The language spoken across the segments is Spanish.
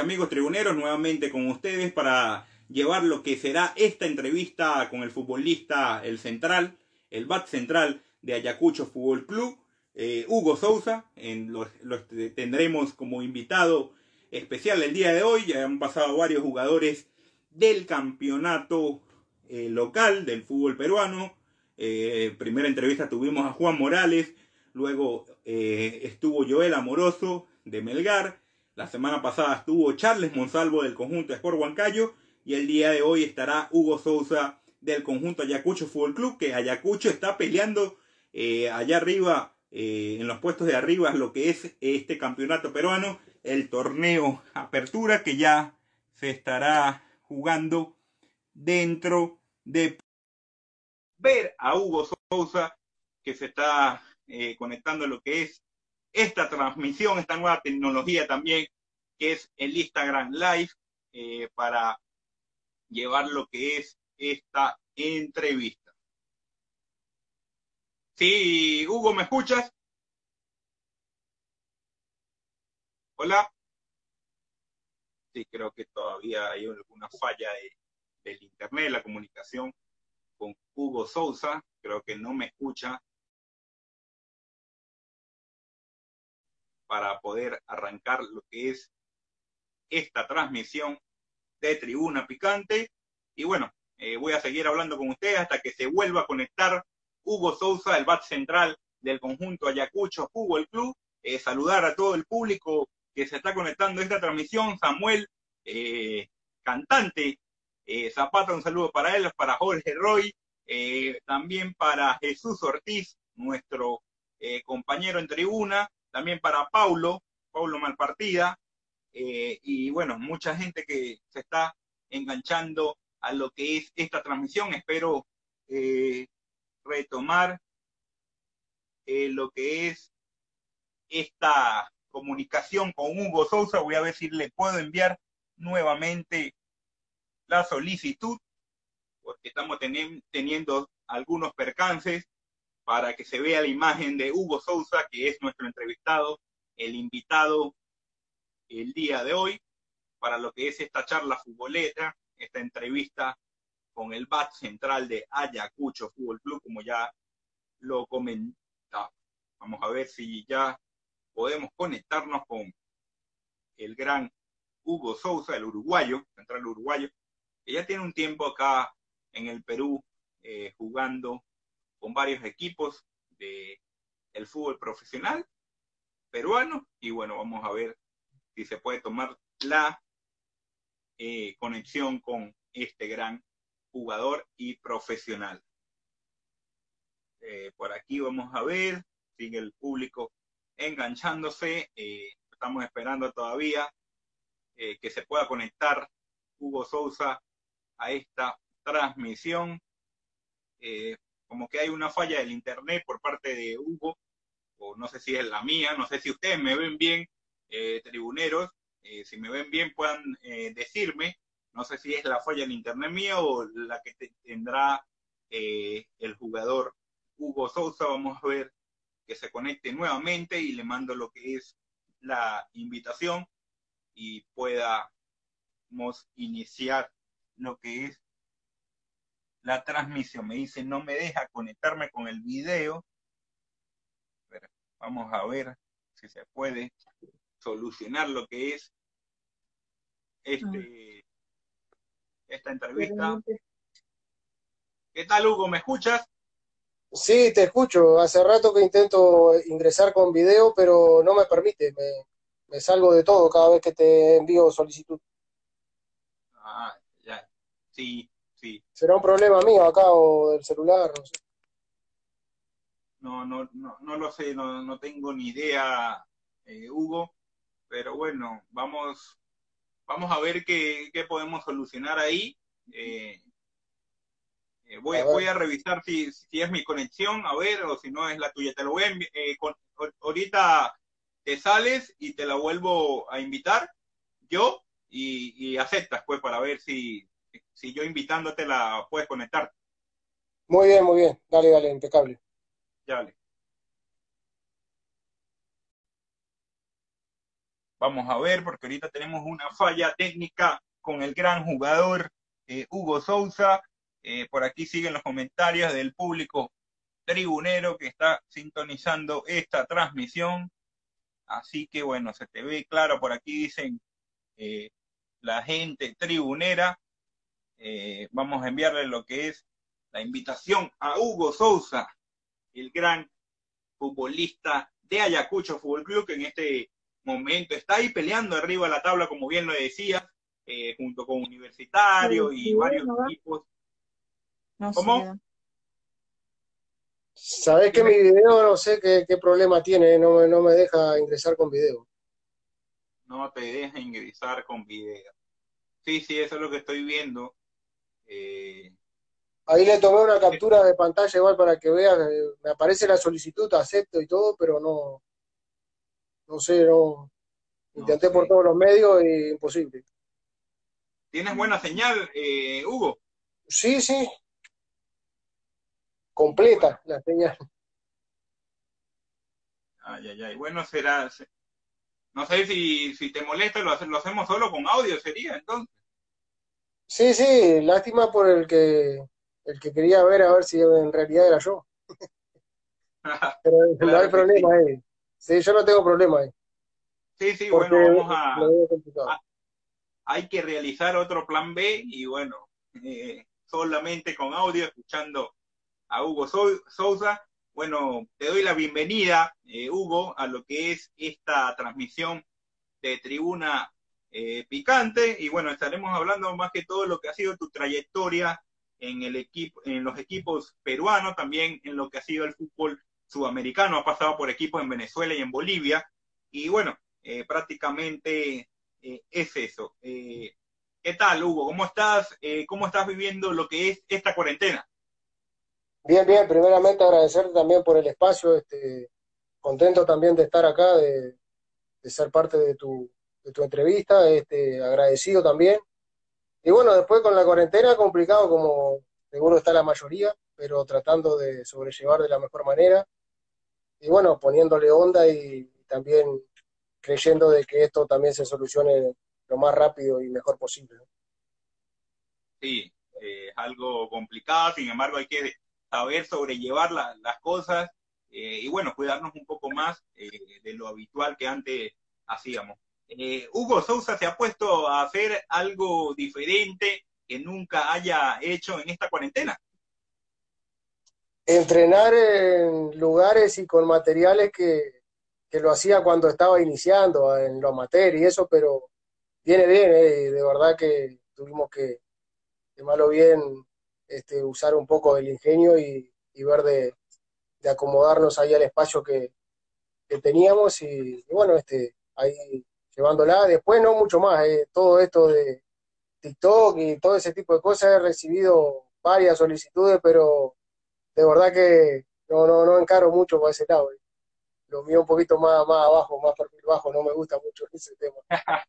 Amigos tribuneros, nuevamente con ustedes para llevar lo que será esta entrevista con el futbolista, el central, el bat central de Ayacucho Fútbol Club, eh, Hugo Sousa. En lo, tendremos como invitado especial el día de hoy. Ya han pasado varios jugadores del campeonato eh, local del fútbol peruano. Eh, primera entrevista tuvimos a Juan Morales, luego estuvo Joel Amoroso de Melgar. La semana pasada estuvo Charles Monsalvo del conjunto Sport Huancayo y el día de hoy estará Hugo Sousa del conjunto Ayacucho Fútbol Club, que Ayacucho está peleando eh, allá arriba, eh, en los puestos de arriba, lo que es este campeonato peruano, el torneo Apertura, que ya se estará jugando dentro de ver a Hugo Sousa, que se está eh, conectando a lo que es esta transmisión, esta nueva tecnología también, que es el Instagram Live, para llevar lo que es esta entrevista. Sí, Hugo, ¿me escuchas? Hola. Sí, creo que todavía hay alguna falla del internet, la comunicación con Hugo Sousa, creo que no me escucha para poder arrancar lo que es esta transmisión de Tribuna Picante. Y bueno, eh, voy a seguir hablando con ustedes hasta que se vuelva a conectar Hugo Sousa, el bat central del conjunto Ayacucho Fútbol Club. Eh, saludar a todo el público que se está conectando a esta transmisión. Samuel, eh, cantante, Zapata, un saludo para él, para Jorge Roy, también para Jesús Ortiz, nuestro compañero en tribuna, también para Paulo, Paulo Malpartida, eh, y bueno, mucha gente que se está enganchando a lo que es esta transmisión. Espero eh, retomar eh, lo que es esta comunicación con Hugo Sousa. Voy a ver si le puedo enviar nuevamente la solicitud, porque estamos teniendo algunos percances para que se vea la imagen de Hugo Sousa, que es nuestro entrevistado, el invitado el día de hoy para lo que es esta charla futbolera, esta entrevista con el bat central de Ayacucho Fútbol Club, como ya lo comentaba. Vamos a ver si ya podemos conectarnos con el gran Hugo Sousa, el uruguayo, central uruguayo, que ya tiene un tiempo acá en el Perú eh, jugando con varios equipos de el fútbol profesional peruano. Y bueno, vamos a ver si se puede tomar la eh, conexión con este gran jugador y profesional. Eh, por aquí vamos a ver, sigue el público enganchándose, eh, estamos esperando todavía que se pueda conectar Hugo Sousa a esta transmisión. Como que hay una falla del internet por parte de Hugo, o no sé si es la mía, no sé si ustedes me ven bien eh, tribuneros, eh, si me ven bien puedan eh, decirme, no sé si es la falla en internet mío o la que tendrá el jugador Hugo Sousa, vamos a ver que se conecte nuevamente y le mando lo que es la invitación y podamos iniciar lo que es la transmisión. Me dice, no me deja conectarme con el video. Vamos a ver si se puede solucionar lo que es este, esta entrevista. ¿Qué tal, Hugo? ¿Me escuchas? Sí, te escucho. Hace rato que intento ingresar con video, pero no me permite. Me, salgo de todo cada vez que te envío solicitud. Ah, ya. Sí, sí. ¿Será un problema mío acá o del celular? No sé. No, no, no, no lo sé, no, no tengo ni idea, eh, Hugo pero bueno, vamos, vamos a ver qué, podemos solucionar ahí. Eh, eh, voy, a voy a revisar si, si es mi conexión, a ver, o si no es la tuya. Te lo voy a eh, ahorita te sales y te la vuelvo a invitar yo y, aceptas, pues, para ver si, si yo invitándote la puedes conectar. Muy bien, muy bien. Dale, dale, impecable. Dale. Vamos a ver, porque ahorita tenemos una falla técnica con el gran jugador eh, Hugo Sousa. Eh, por aquí siguen los comentarios del público tribunero que está sintonizando esta transmisión. Así que bueno, se te ve claro, por aquí dicen eh, la gente tribunera. Vamos a enviarle lo que es la invitación a Hugo Sousa, el gran futbolista de Ayacucho Fútbol Club, que en este momento está ahí peleando arriba de la tabla, como bien lo decías, eh, junto con Universitario y varios equipos. ¿Cómo? Sabes que mi video no sé qué, qué problema tiene, no me, no me deja ingresar con video. No te deja ingresar con video. Sí, sí, eso es lo que estoy viendo. Eh, Ahí le tomé una captura de pantalla igual para que vean, eh, me aparece la solicitud, acepto y todo, pero no, no sé, no. Intenté por todos los medios y imposible. ¿Tienes buena señal, eh, Hugo? Sí, sí. Completa la señal. Ay, ay, ay. Bueno, será. No sé si, si te molesta, lo, lo hacemos solo con audio, sería entonces. Sí, sí, lástima por el que el que quería ver a ver si en realidad era yo. Pero no hay problema ahí. Sí, yo no tengo problema ahí. Sí, sí, bueno, vamos a, Hay que realizar otro plan B y bueno, eh, solamente con audio, escuchando a Hugo Sousa. Bueno, te doy la bienvenida, eh, Hugo, a lo que es esta transmisión de Tribuna eh, Picante. Y bueno, estaremos hablando más que todo lo que ha sido tu trayectoria en, el equipo, en los equipos peruanos, también en lo que ha sido el fútbol sudamericano, ha pasado por equipos en Venezuela y en Bolivia, y bueno, eh, prácticamente eh, es eso. ¿Qué tal, Hugo? ¿Cómo estás? ¿Cómo estás viviendo lo que es esta cuarentena? Bien, bien, primeramente agradecerte también por el espacio, este, contento también de estar acá, de, de ser parte de tu, de tu entrevista, este, agradecido también y bueno, después con la cuarentena, complicado como seguro está la mayoría, pero tratando de sobrellevar de la mejor manera. Y bueno, poniéndole onda y también creyendo de que esto también se solucione lo más rápido y mejor posible. Sí, eh, es algo complicado, sin embargo hay que saber sobrellevar las cosas eh, y bueno, cuidarnos un poco más eh, de lo habitual que antes hacíamos. Eh, Hugo Sousa se ha puesto a hacer algo diferente que nunca haya hecho en esta cuarentena. Entrenar en lugares y con materiales que, lo hacía cuando estaba iniciando en lo amateur y eso, pero viene bien, eh, de verdad que tuvimos que, de malo bien, este, usar un poco del ingenio y, ver de, acomodarnos ahí al espacio que, teníamos y, y, bueno, este, ahí llevándola. Después no mucho más, eh, todo esto de TikTok y todo ese tipo de cosas, he recibido varias solicitudes, pero de verdad que no, no, no encaro mucho por ese lado. Eh. Lo mío un poquito más, más abajo, más perfil bajo, no me gusta mucho ese tema.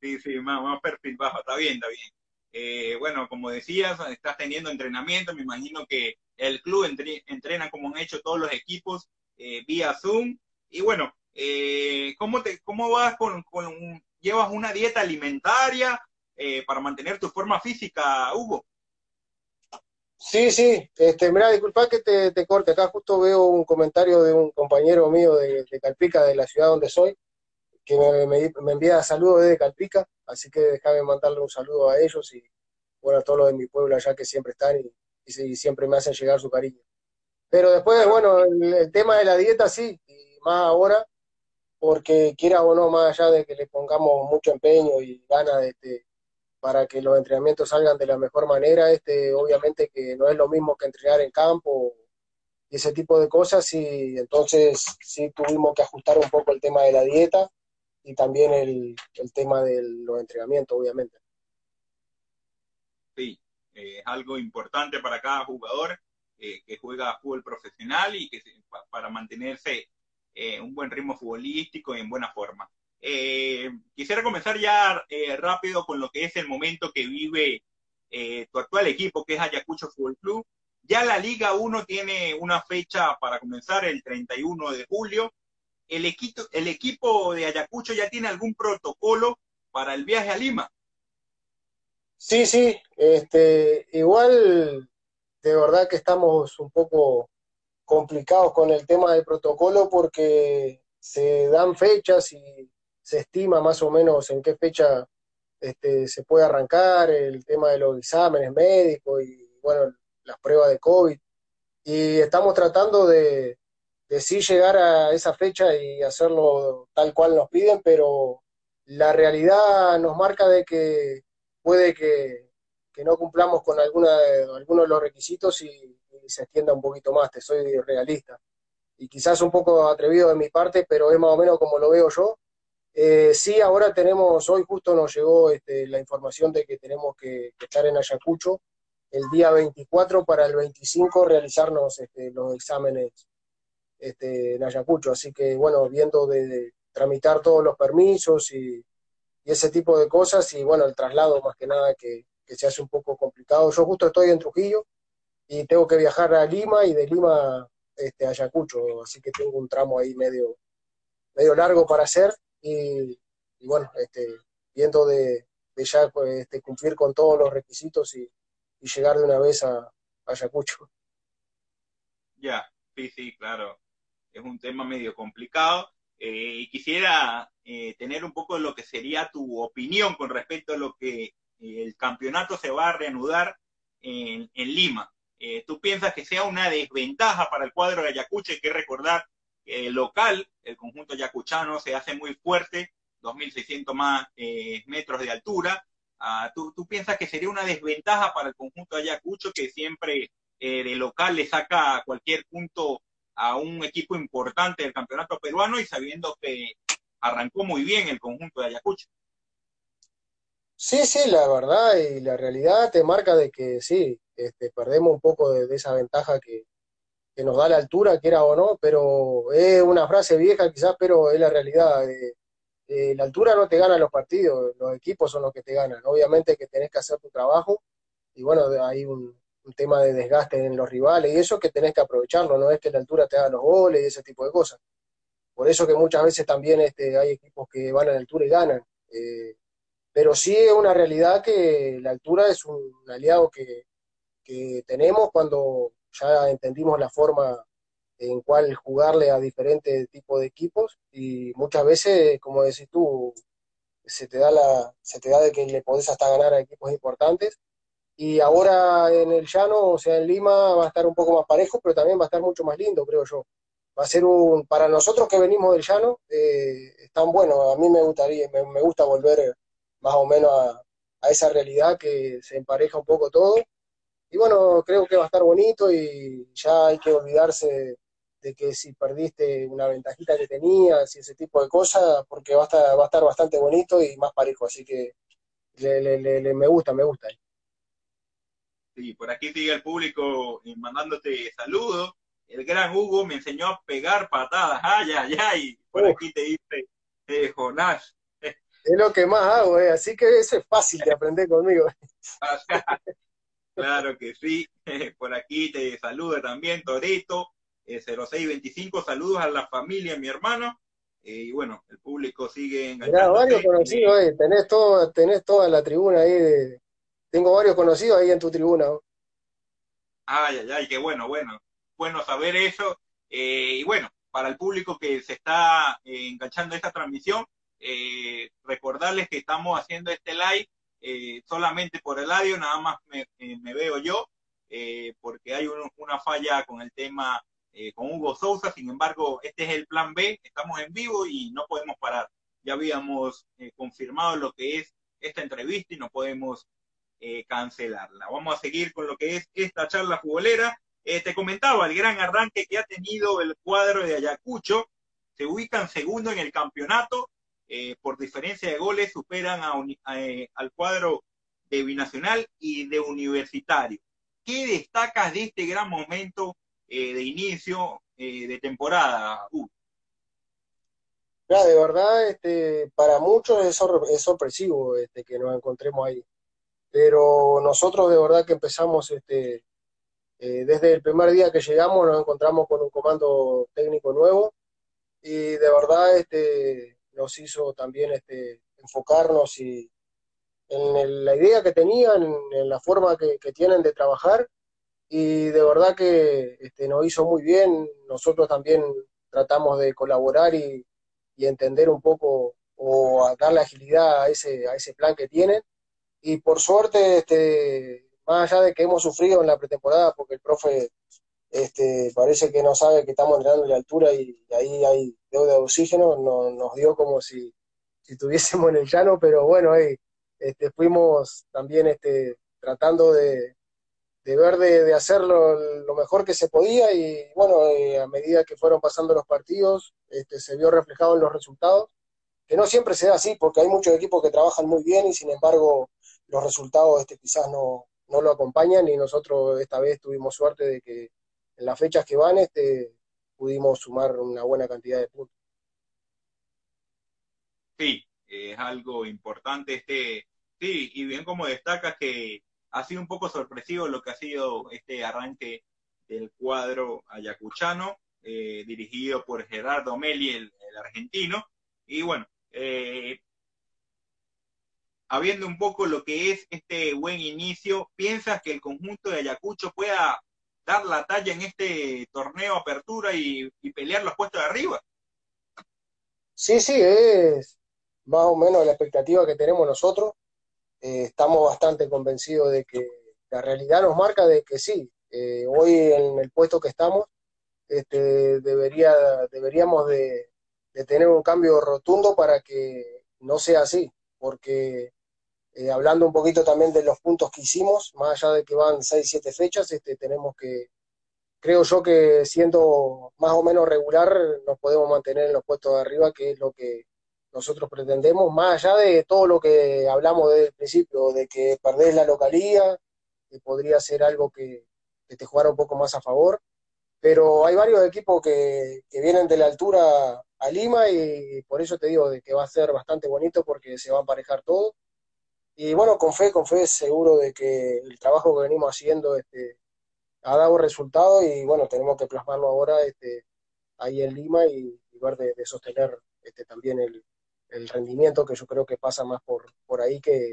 sí, sí, más, más perfil bajo, está bien, está bien. Eh, bueno, como decías, estás teniendo entrenamiento, me imagino que el club entrena como han hecho todos los equipos vía Zoom. Y bueno, eh, ¿cómo, te, ¿Cómo vas con, llevas una dieta alimentaria eh, para mantener tu forma física, Hugo? Sí, sí, este, mira, disculpa que te, corte, acá justo veo un comentario de un compañero mío de, Calpica, de la ciudad donde soy, que me, envía saludos desde Calpica, así que déjame mandarle un saludo a ellos y bueno, a todos los de mi pueblo allá que siempre están y, siempre me hacen llegar su cariño. Pero después, bueno, el, tema de la dieta sí, y más ahora, porque quiera o no, más allá de que le pongamos mucho empeño y ganas este, para que los entrenamientos salgan de la mejor manera, este, obviamente que no es lo mismo que entrenar en campo y ese tipo de cosas, y entonces sí tuvimos que ajustar un poco el tema de la dieta y también el, tema de los entrenamientos, obviamente. Sí, es algo importante para cada jugador eh, que juega fútbol profesional y que para mantenerse eh, un buen ritmo futbolístico y en buena forma. Eh, quisiera comenzar ya eh, rápido con lo que es el momento que vive tu actual equipo, que es Ayacucho Fútbol Club. Ya la Liga 1 tiene una fecha para comenzar el 31 de julio. ¿el equipo, ¿el equipo de Ayacucho ya tiene algún protocolo para el viaje a Lima? Sí, sí, este, igual de verdad que estamos un poco complicados con el tema del protocolo porque se dan fechas y se estima más o menos en qué fecha este, se puede arrancar, el tema de los exámenes médicos y bueno, las pruebas de COVID. Y estamos tratando de, de sí llegar a esa fecha y hacerlo tal cual nos piden, pero la realidad nos marca de que puede que, no cumplamos con alguna de, algunos de los requisitos y, se extienda un poquito más, te soy realista. Y quizás un poco atrevido de mi parte, pero es más o menos como lo veo yo. Eh, sí, ahora tenemos, hoy justo nos llegó este, la información de que tenemos que, estar en Ayacucho el día 24 para el 25 realizarnos este, los exámenes este, en Ayacucho. Así que, bueno, viendo de, tramitar todos los permisos y, ese tipo de cosas, y bueno, el traslado más que nada que, se hace un poco complicado. Yo justo estoy en Trujillo y tengo que viajar a Lima y de Lima este, a Ayacucho, así que tengo un tramo ahí medio, medio largo para hacer y, bueno, este, viendo de, ya pues, este, cumplir con todos los requisitos y, llegar de una vez a, a Ayacucho. Ya, sí, sí, claro. Es un tema medio complicado. Eh, y quisiera eh, tener un poco de lo que sería tu opinión con respecto a lo que eh, el campeonato se va a reanudar en, en Lima. ¿Tú piensas que sea una desventaja para el cuadro de Ayacucho? Hay que recordar el local, el conjunto ayacuchano, se hace muy fuerte, 2.600 más eh, metros de altura. Ah, ¿tú, ¿tú, piensas que sería una desventaja para el conjunto Ayacucho que siempre eh, de local le saca cualquier punto a un equipo importante del campeonato peruano y sabiendo que arrancó muy bien el conjunto de Ayacucho? Sí, sí, la verdad y la realidad te marca de que sí, este, perdemos un poco de esa ventaja que, nos da la altura, quiera o no, pero es una frase vieja quizás, pero es la realidad. Eh, eh, la altura no te gana los partidos, los equipos son los que te ganan. Obviamente que tenés que hacer tu trabajo y bueno, hay un, tema de desgaste en los rivales y eso que tenés que aprovecharlo, no es que la altura te haga los goles y ese tipo de cosas. Por eso que muchas veces también este, hay equipos que van a la altura y ganan. Eh, pero sí es una realidad que la altura es un aliado que, que tenemos cuando ya entendimos la forma en cual jugarle a diferentes tipos de equipos y muchas veces, como decís tú, se te da la se te da de que le podés hasta ganar a equipos importantes y ahora en el llano, o sea, en Lima va a estar un poco más parejo, pero también va a estar mucho más lindo, creo yo. Va a ser un, para nosotros que venimos del llano, eh, es tan bueno, a mí me gustaría, me, me gusta volver más o menos a, a esa realidad que se empareja un poco todo y bueno, creo que va a estar bonito y ya hay que olvidarse de que si perdiste una ventajita que tenías y ese tipo de cosas, porque va a estar, va a estar bastante bonito y más parejo, así que le, me gusta, me gusta. Sí, por aquí sigue el público mandándote saludos. El gran Hugo me enseñó a pegar patadas. Ay, ay, ay. Por aquí te dice eh, Jonás. Es lo que más hago, eh. así que eso es fácil de aprender conmigo. Claro que sí. Por aquí te saluda también Torito, 0625. Eh, saludos a la familia, mi hermano. Eh, y bueno, el público sigue enganchando. varios conocidos, eh. tenés, todo, tenés toda la tribuna ahí. De... Tengo varios conocidos ahí en tu tribuna. Ay, ay, ay, qué bueno, bueno. Bueno saber eso. y bueno, para el público que se está enganchando esta transmisión, recordarles que estamos haciendo este live eh, solamente por el audio, nada más me, eh, veo yo, eh, porque hay una falla con el tema con Hugo Sousa, sin embargo, este es el plan B, estamos en vivo y no podemos parar. Ya habíamos confirmado lo que es esta entrevista y no podemos cancelarla. Vamos a seguir con lo que es esta charla futbolera. te comentaba el gran arranque que ha tenido el cuadro de Ayacucho. Se ubican segundo en el campeonato, eh, por diferencia de goles superan eh, al cuadro de Binacional y de Universitario. ¿Qué destacas de este gran momento eh, de inicio de temporada, Ya, de verdad, este, para muchos es, sorpresivo este, que nos encontremos ahí. Pero nosotros de verdad que empezamos este, desde el primer día que llegamos, nos encontramos con un comando técnico nuevo, y de verdad este, nos hizo también este, enfocarnos y en la idea que tenían, en, la forma que, tienen de trabajar y de verdad que este, nos hizo muy bien. Nosotros también tratamos de colaborar y, entender un poco o darle agilidad a ese, a ese plan que tienen. Y por suerte, este, más allá de que hemos sufrido en la pretemporada, porque el profe este, parece que no sabe que estamos entrenando en la altura y ahí hay deuda de oxígeno, nos dio como si, si estuviésemos en el llano, pero bueno, ahí este, fuimos también este, tratando de, ver de, hacerlo lo mejor que se podía y bueno, eh, a medida que fueron pasando los partidos, este, se vio reflejado en los resultados, que no siempre se da así, porque hay muchos equipos que trabajan muy bien y sin embargo los resultados este, quizás no, no lo acompañan y nosotros esta vez tuvimos suerte de que en las fechas que van este, pudimos sumar una buena cantidad de puntos. Sí, es algo importante este, sí, y bien como destacas que ha sido un poco sorpresivo lo que ha sido este arranque del cuadro ayacuchano, eh, dirigido por Gerardo Meli, el, argentino, y bueno, eh, habiendo un poco lo que es este buen inicio, ¿piensas que el conjunto de Ayacucho pueda dar la talla en este torneo apertura y, pelear los puestos de arriba? Sí, sí, es más o menos la expectativa que tenemos nosotros. Eh, estamos bastante convencidos de que la realidad nos marca de que sí, eh, hoy en el puesto que estamos, este, debería, deberíamos de, de, tener un cambio rotundo para que no sea así, porque eh, hablando un poquito también de los puntos que hicimos, más allá de que van 6, 7 fechas, este, tenemos que, creo yo que siendo más o menos regular, nos podemos mantener en los puestos de arriba, que es lo que nosotros pretendemos, más allá de todo lo que hablamos desde el principio, de que perdés la localía, que podría ser algo que, te jugara un poco más a favor, pero hay varios equipos que, vienen de la altura a Lima y por eso te digo de que va a ser bastante bonito porque se va a emparejar todo y bueno, con fe, con fe seguro de que el trabajo que venimos haciendo este, ha dado resultado y bueno, tenemos que plasmarlo ahora este, ahí en Lima y, ver de, sostener este, también el, rendimiento que yo creo que pasa más por, por ahí que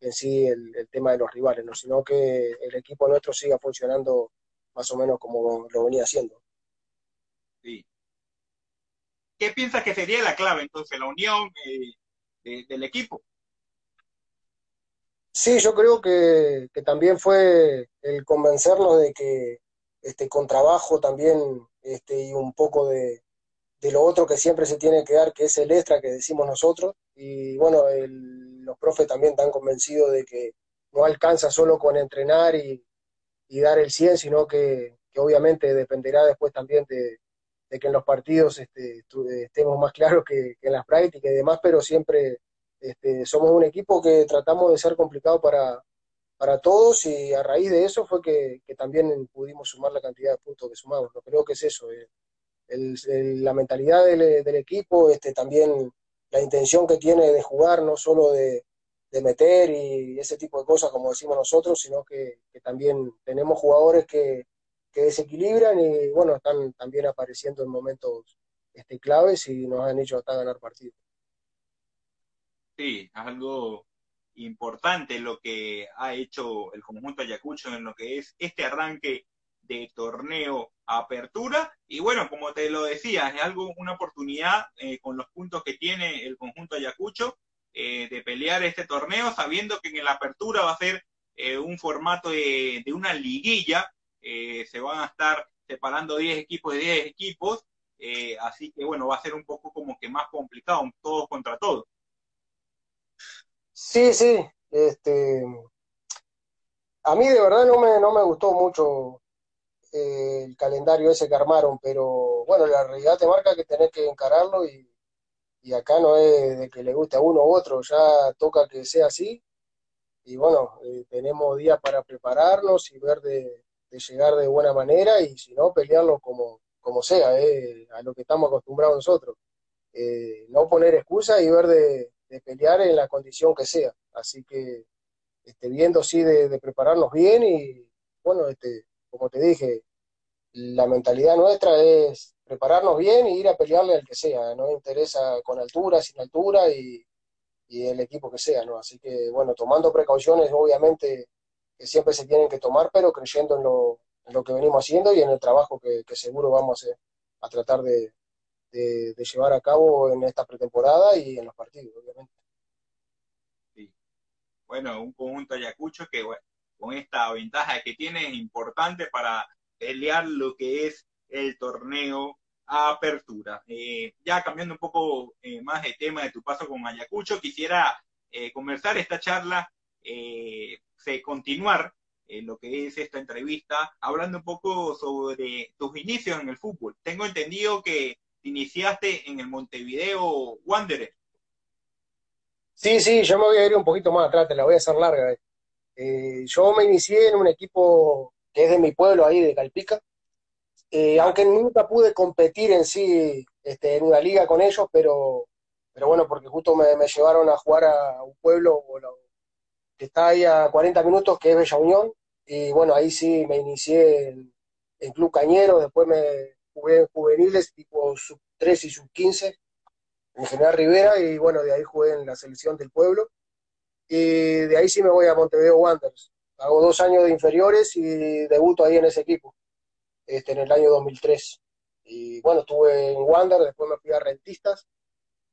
en sí el, tema de los rivales, ¿no? sino que el equipo nuestro siga funcionando más o menos como lo venía haciendo. Sí. ¿Qué piensas que sería la clave entonces, la unión eh, del equipo? Sí, yo creo que, también fue el convencernos de que este, con trabajo también este, y un poco de, lo otro que siempre se tiene que dar, que es el extra que decimos nosotros. Y bueno, los profes también están convencidos de que no alcanza solo con entrenar y, dar el 100, sino que, obviamente dependerá después también de, que en los partidos este, estemos más claros que, que en las prácticas y demás, pero siempre este, somos un equipo que tratamos de ser complicado para, para todos y a raíz de eso fue que, también pudimos sumar la cantidad de puntos que sumamos. No creo que es eso. Eh. la mentalidad del, equipo, este, también la intención que tiene de jugar, no solo de, meter y ese tipo de cosas como decimos nosotros, sino que, también tenemos jugadores que, que, desequilibran y bueno, están también apareciendo en momentos este, claves y nos han hecho hasta ganar partidos. Sí, es algo importante lo que ha hecho el conjunto Ayacucho en lo que es este arranque de torneo apertura. Y bueno, como te lo decía, es algo, una oportunidad eh, con los puntos que tiene el conjunto Ayacucho eh, de pelear este torneo, sabiendo que en la apertura va a ser eh, un formato de, una liguilla. se van a estar separando 10 equipos de 10 equipos. así que bueno, va a ser un poco como que más complicado, todos contra todos. Sí, sí, este, a mí de verdad no me, no me gustó mucho eh, el calendario ese que armaron, pero bueno, la realidad te marca que tenés que encararlo y, acá no es de que le guste a uno u otro, ya toca que sea así y bueno, eh, tenemos días para prepararnos y ver de, llegar de buena manera y si no, pelearlo como, como sea, eh, a lo que estamos acostumbrados nosotros. no poner excusas y ver de, de pelear en la condición que sea. Así que este, viendo sí de, prepararnos bien y bueno, este, como te dije, la mentalidad nuestra es prepararnos bien y ir a pelearle al que sea, no interesa con altura, sin altura y, el equipo que sea, ¿no? Así que, bueno, tomando precauciones, obviamente, que siempre se tienen que tomar, pero creyendo en lo, en lo que venimos haciendo y en el trabajo que, seguro vamos a, tratar de, de, llevar a cabo en esta pretemporada y en los partidos, obviamente. Sí. Bueno, un conjunto Ayacucho que con esta ventaja que tiene es importante para pelear lo que es el torneo a apertura. Eh, ya cambiando un poco eh, más de tema de tu paso con Ayacucho, quisiera eh, conversar esta charla, se continuar lo que es esta entrevista, hablando un poco sobre tus inicios en el fútbol. Tengo entendido que iniciaste en el Montevideo Wanderers. Sí, sí, yo me voy a ir un poquito más atrás, te la voy a hacer larga. yo me inicié en un equipo que es de mi pueblo ahí, de Calpica, eh, aunque nunca pude competir en sí este, en una liga con ellos, pero, pero bueno, porque justo me, llevaron a jugar a un pueblo que está ahí a 40 minutos, que es Bella Unión, y bueno, ahí sí me inicié en, Club Cañero, después me jugué en juveniles tipo sub 3 y sub 15 en General Rivera, y bueno, de ahí jugué en la selección del pueblo, y de ahí sí me voy a Montevideo Wanderers. Hago dos años de inferiores y debuto ahí en ese equipo este, en el año 2003. Y bueno, estuve en Wander, después me fui a Rentistas,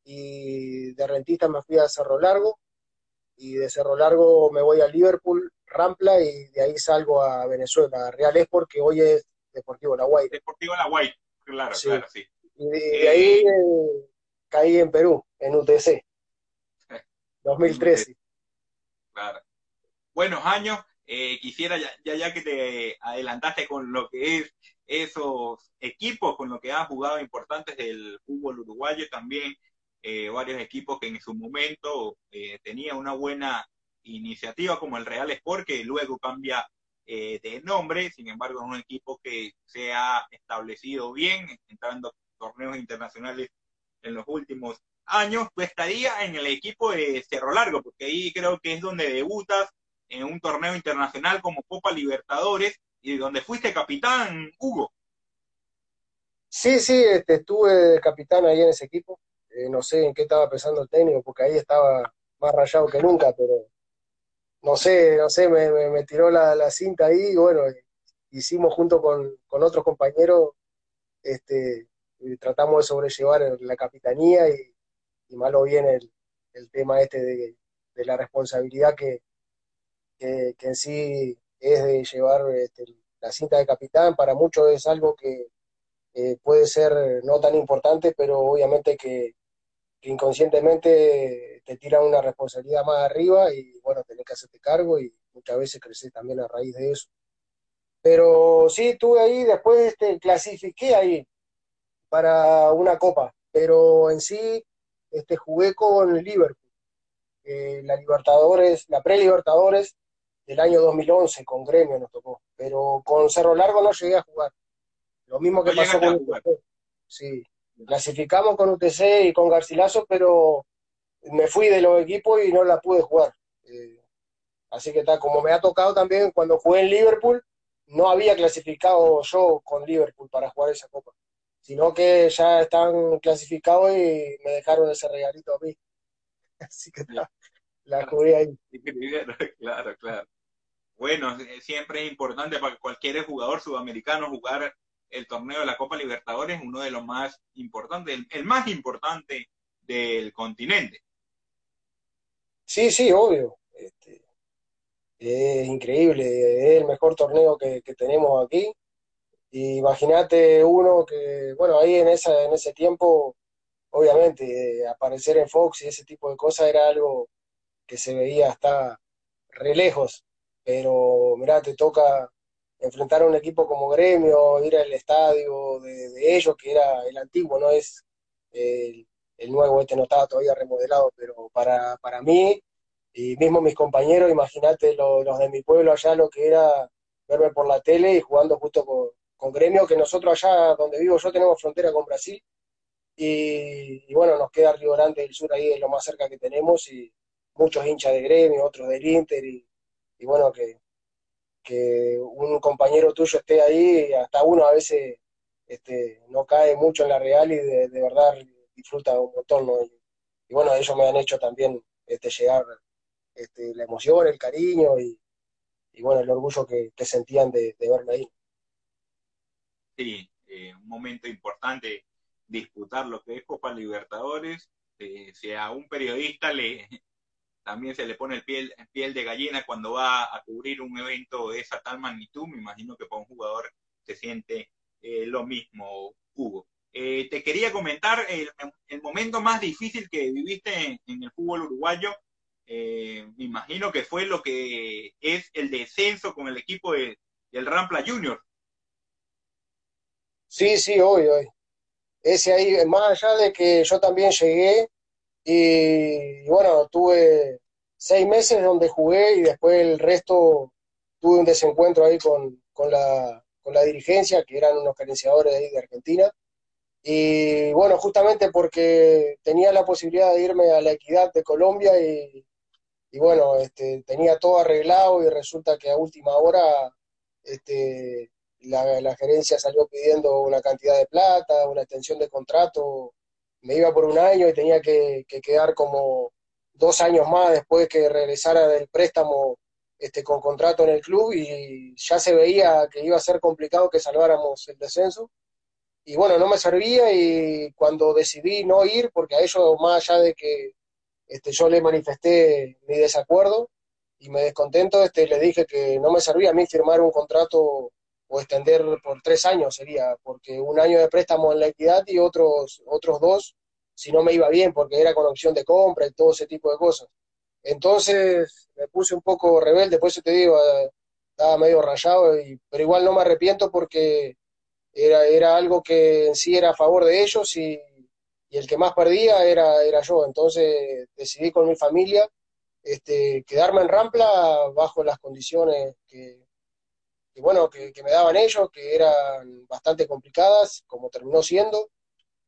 y de Rentistas me fui a Cerro Largo, y de Cerro Largo me voy a Liverpool, Rampla, y de ahí salgo a Venezuela, a Real Esport, que hoy es Deportivo La Guaira. Deportivo La Guaira, claro, claro, sí. Y de, ahí eh, caí en Perú, en UTC, 2013. Claro. Buenos años, eh, quisiera, ya, ya que te adelantaste con lo que es esos equipos con los que has jugado importantes del fútbol uruguayo, también eh, varios equipos que en su momento eh, tenían una buena iniciativa como el Real Sport, que luego cambia eh, de nombre, sin embargo es un equipo que se ha establecido bien, entrando torneos internacionales en los últimos años, pues estaría en el equipo de Cerro Largo, porque ahí creo que es donde debutas en un torneo internacional como Copa Libertadores y donde fuiste capitán, Hugo. Sí, sí, este, estuve capitán ahí en ese equipo. Eh, no sé en qué estaba pensando el técnico, porque ahí estaba más rayado que nunca, pero no sé, no sé, me, tiró la, cinta ahí y bueno, hicimos junto con, otros compañeros, este, tratamos de sobrellevar la capitanía y, y malo bien el, tema este de la responsabilidad que, que, en sí es de llevar este, la cinta de capitán. Para muchos es algo que puede ser no tan importante, pero obviamente que, inconscientemente te tiran una responsabilidad más arriba y bueno, tenés que hacerte cargo y muchas veces creces también a raíz de eso. Pero sí, estuve ahí, después este, clasifiqué ahí para una copa, pero en sí este, jugué con Liverpool. Eh, la Libertadores, la pre-Libertadores, del año 2011 con Gremio nos tocó, pero con Cerro Largo no llegué a jugar. Lo mismo que pasó con. Sí, clasificamos con UTC y con Garcilaso, pero me fui de los equipos y no la pude jugar. Eh, así que tal, como me ha tocado también cuando jugué en Liverpool, no había clasificado yo con Liverpool para jugar esa copa, sino que ya están clasificados y me dejaron ese regalito a mí. Así que la jugué ahí. Claro, claro bueno, siempre es importante para cualquier jugador sudamericano jugar el torneo de la Copa Libertadores, uno de los más importantes, el, más importante del continente. Sí, sí, obvio. Este, es increíble, es el mejor torneo que, tenemos aquí. Imagínate uno que, bueno, ahí en, en ese tiempo, obviamente, aparecer en Fox y ese tipo de cosas era algo que se veía hasta re lejos pero mirá, te toca enfrentar a un equipo como Gremio, ir al estadio de, ellos, que era el antiguo, no es el, nuevo, este no estaba todavía remodelado, pero para, para mí y mismo mis compañeros, imagínate los de mi pueblo allá, lo que era verme por la tele y jugando justo con, Gremio, que nosotros allá donde vivo yo tenemos frontera con Brasil, y, bueno, nos queda Río Grande del Sur ahí, es lo más cerca que tenemos, y muchos hinchas de Gremio, otros del Inter, y bueno, que, que un compañero tuyo esté ahí, hasta uno a veces este, no cae mucho en la real y de, verdad disfruta un montón, y, bueno, ellos me han hecho también este, llegar este, la emoción, el cariño y, bueno, el orgullo que, sentían de, verme ahí. Sí, eh, un momento importante disputar lo que es Copa Libertadores. Eh, si a un periodista le también se le pone el piel, piel de gallina cuando va a cubrir un evento de esa tal magnitud, me imagino que para un jugador se siente eh, lo mismo, Hugo. Eh, te quería comentar el, momento más difícil que viviste en, el fútbol uruguayo. me imagino que fue lo que es el descenso con el equipo de, del Rampla Junior. Sí, sí, hoy, hoy ese ahí, más allá de que yo también llegué y, bueno, tuve seis meses donde jugué y después el resto tuve un desencuentro ahí con, con, la, con la dirigencia, que eran unos carenciadores ahí de Argentina. Y bueno, justamente porque tenía la posibilidad de irme a la equidad de Colombia y, y bueno, este, tenía todo arreglado y resulta que a última hora este, la, gerencia salió pidiendo una cantidad de plata, una extensión de contrato, me iba por un año y tenía que, quedar como dos años más después que regresara del préstamo este, con contrato en el club y ya se veía que iba a ser complicado que salváramos el descenso. Y bueno, no me servía y cuando decidí no ir, porque a ellos, más allá de que este, yo le manifesté mi desacuerdo y me descontento, este, le dije que no me servía a mí firmar un contrato o extender por tres años sería, porque un año de préstamo en la equidad y otros, otros dos si no me iba bien, porque era con opción de compra y todo ese tipo de cosas. Entonces me puse un poco rebelde, por eso te digo, eh, estaba medio rayado, pero igual no me arrepiento porque era, era algo que en sí era a favor de ellos y, y el que más perdía era, era yo. Entonces decidí con mi familia este, quedarme en Rampla bajo las condiciones que, bueno, que, me daban ellos, que eran bastante complicadas, como terminó siendo.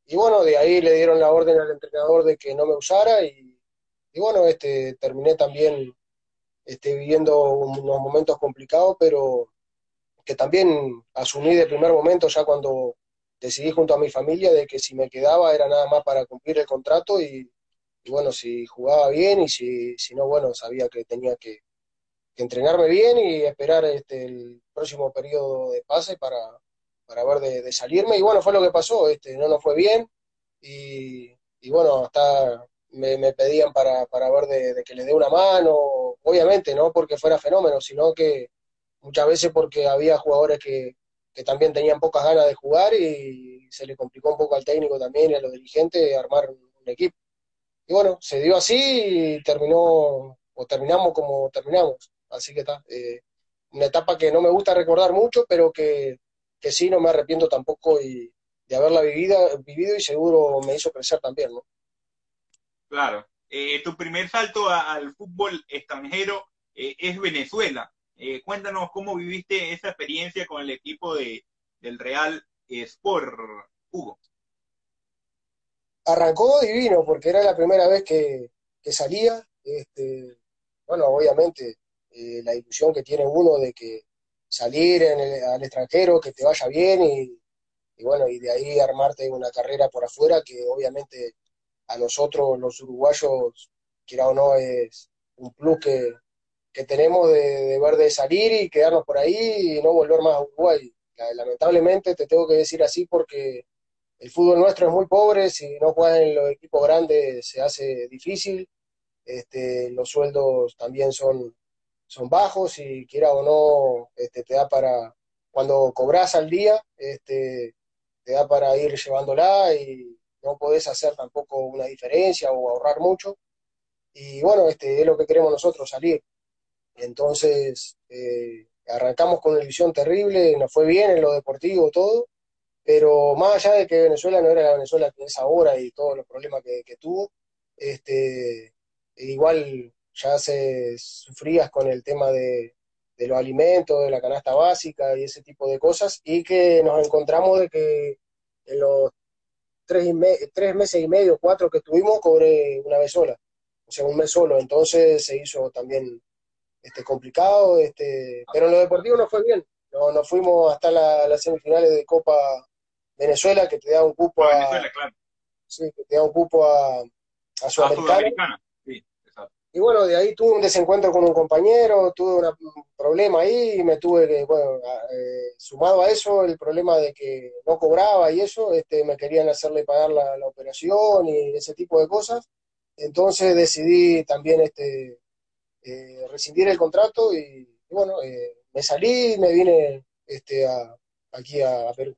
Y bueno, de ahí le dieron la orden al entrenador de que no me usara y, bueno, este, terminé también este, viviendo unos momentos complicados, pero que también asumí de primer momento ya cuando decidí junto a mi familia de que si me quedaba era nada más para cumplir el contrato y, y bueno, si jugaba bien y si, si no, bueno, sabía que tenía que, entrenarme bien y esperar este, el próximo periodo de pase para, para ver de, salirme. Y bueno, fue lo que pasó, este, no nos fue bien y, bueno, hasta me, pedían para, para ver de, que le dé una mano, obviamente, no porque fuera fenómeno, sino que muchas veces porque había jugadores que, que también tenían pocas ganas de jugar y se le complicó un poco al técnico también y a los dirigentes armar un equipo. Y bueno, se dio así y terminó, o terminamos como terminamos. Así que está. Eh, una etapa que no me gusta recordar mucho, pero que, que sí no me arrepiento tampoco y, de haberla vivido, vivido y seguro me hizo crecer también, ¿no? Claro. Eh, tu primer salto al fútbol extranjero eh, es Venezuela. cuéntanos cómo viviste esa experiencia con el equipo de, del Real Sport, Hugo. Arrancó divino porque era la primera vez que, que salía. Este, bueno, obviamente eh, la ilusión que tiene uno de que salir al extranjero, que te vaya bien y, bueno, y de ahí armarte una carrera por afuera que obviamente a nosotros los uruguayos, quiera o no, es un plus que, tenemos de, ver de salir y quedarnos por ahí y no volver más a Uruguay. Lamentablemente te tengo que decir así porque el fútbol nuestro es muy pobre, si no juegas en los equipos grandes se hace difícil, este, los sueldos también son son bajos y quiera o no, este, te da para, cuando cobras al día, este, te da para ir llevándola y no podés hacer tampoco una diferencia o ahorrar mucho. Y bueno, este, es lo que queremos nosotros, salir. Entonces, eh, arrancamos con una visión terrible, nos fue bien en lo deportivo, todo, pero más allá de que Venezuela no era la Venezuela que es ahora y todos los problemas que, que tuvo, este, igual ya se sufrías con el tema de, los alimentos, de la canasta básica y ese tipo de cosas, y que nos encontramos de que en los tres, tres meses y medio, cuatro que estuvimos, cobré una vez sola, o sea, un mes solo, entonces se hizo también este, complicado, este, pero en lo deportivo nos fue bien. No, nos fuimos hasta las semifinales de Copa Venezuela, que te da un cupo a, Venezuela, claro. sí, que te da un cupo a, a Sudamericana. Y bueno, de ahí tuve un desencuentro con un compañero, tuve un problema ahí me tuve bueno, eh, sumado a eso, el problema de que no cobraba y eso, este, me querían hacerle pagar la, la operación y ese tipo de cosas. Entonces decidí también este, eh, rescindir el contrato y, bueno, eh, me salí y me vine este, a, aquí a, Perú.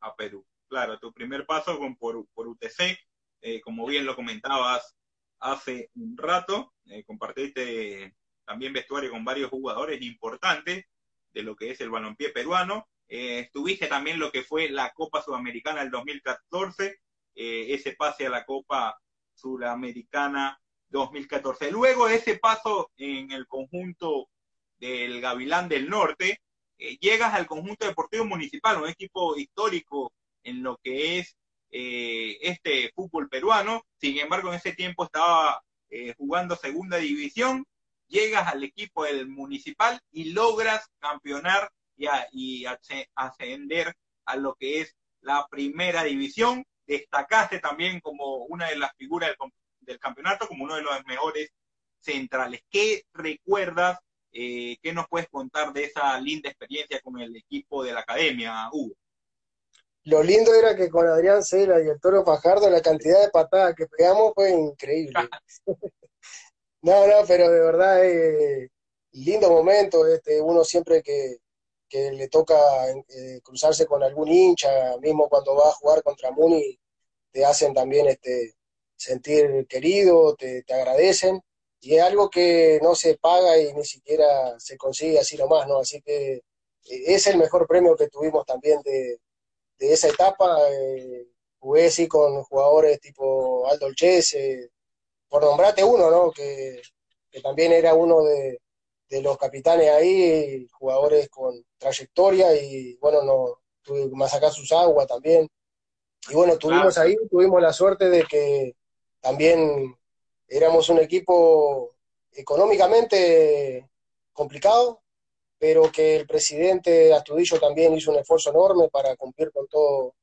A Perú, claro, tu primer paso con, por, por UTC, como bien lo comentabas hace un rato, compartiste también vestuario con varios jugadores importantes de lo que es el balompié peruano. estuviste también lo que fue la Copa Sudamericana del 2014, ese pase a la Copa Sudamericana 2014. Luego de ese paso en el conjunto del Gavilán del Norte, eh, llegas al conjunto deportivo municipal, un equipo histórico en lo que es eh, este fútbol peruano. Sin embargo, en ese tiempo estaba eh, jugando segunda división. Llegas al equipo del municipal y logras campeonar y, ascender a lo que es la primera división. Destacaste también como una de las figuras del, del campeonato como uno de los mejores centrales. ¿Qué recuerdas? Eh, ¿Qué nos puedes contar de esa linda experiencia con el equipo de la academia, Hugo? Lo lindo era que con Adrián Cela y el Toro Fajardo la cantidad de patadas que pegamos fue increíble. no, no, pero de verdad eh, lindo momento, este, uno siempre que, que le toca eh, cruzarse con algún hincha, mismo cuando va a jugar contra Muni, te hacen también este, sentir querido, te, agradecen, y es algo que no se paga y ni siquiera se consigue así nomás, ¿no? Así que eh, es el mejor premio que tuvimos también de, esa etapa. Eh, jugué así con jugadores tipo Aldo por nombrarte uno, ¿no? Que, también era uno de, los capitanes ahí, jugadores con trayectoria y bueno, no, tuve sus aguas también. Y bueno, tuvimos ahí, tuvimos la suerte de que también éramos un equipo económicamente complicado, pero que el presidente Astudillo también hizo un esfuerzo enorme para cumplir con todo,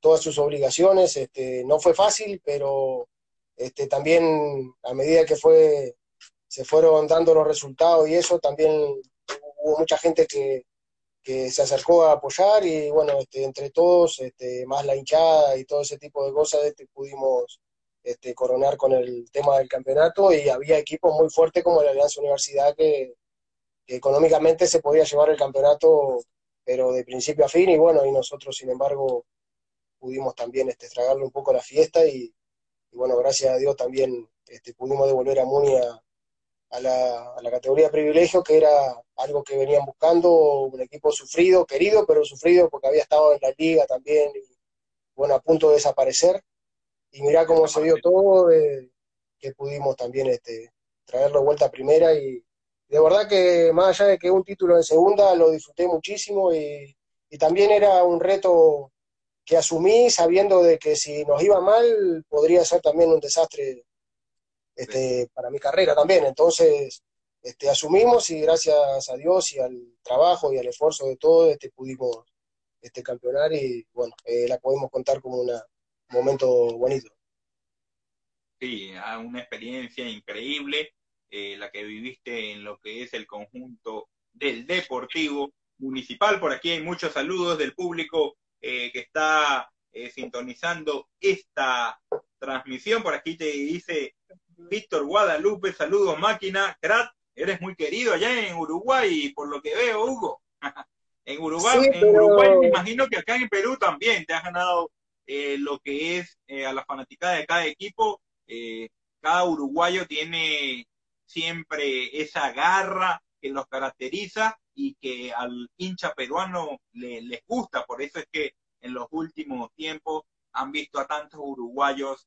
todas sus obligaciones. Este, no fue fácil, pero este, también a medida que fue, se fueron dando los resultados y eso, también hubo mucha gente que, se acercó a apoyar y bueno, este, entre todos, este, más la hinchada y todo ese tipo de cosas, este, pudimos este, coronar con el tema del campeonato y había equipos muy fuertes como la Alianza Universidad que, económicamente se podía llevar el campeonato, pero de principio a fin y bueno, y nosotros sin embargo pudimos también este, estragarle un poco la fiesta y, bueno, gracias a Dios también este, pudimos devolver a Muni a, la, a la categoría de privilegio, que era algo que venían buscando, un equipo sufrido, querido, pero sufrido porque había estado en la liga también y bueno, a punto de desaparecer. Y mirá cómo se dio todo, que pudimos también este, traerlo de vuelta a primera y de verdad que más allá de que un título en segunda lo disfruté muchísimo y, también era un reto que asumí sabiendo de que si nos iba mal podría ser también un desastre este, para mi carrera también. Entonces, este, asumimos y gracias a Dios y al trabajo y al esfuerzo de todos este, pudimos este, campeonar y bueno, eh, la podemos contar como una, momento bonito. Sí, ah, una experiencia increíble, eh, la que viviste en lo que es el conjunto del Deportivo Municipal. Por aquí hay muchos saludos del público eh, que está eh, sintonizando esta transmisión. Por aquí te dice Víctor Guadalupe, saludos máquina, Crat, eres muy querido allá en Uruguay, por lo que veo, Hugo. en Uruguay, en Uruguay me imagino que acá en Perú también te has ganado eh, lo que es eh, a la fanaticada de cada equipo. Eh, cada uruguayo tiene siempre esa garra que los caracteriza y que al hincha peruano le, les gusta. Por eso es que en los últimos tiempos han visto a tantos uruguayos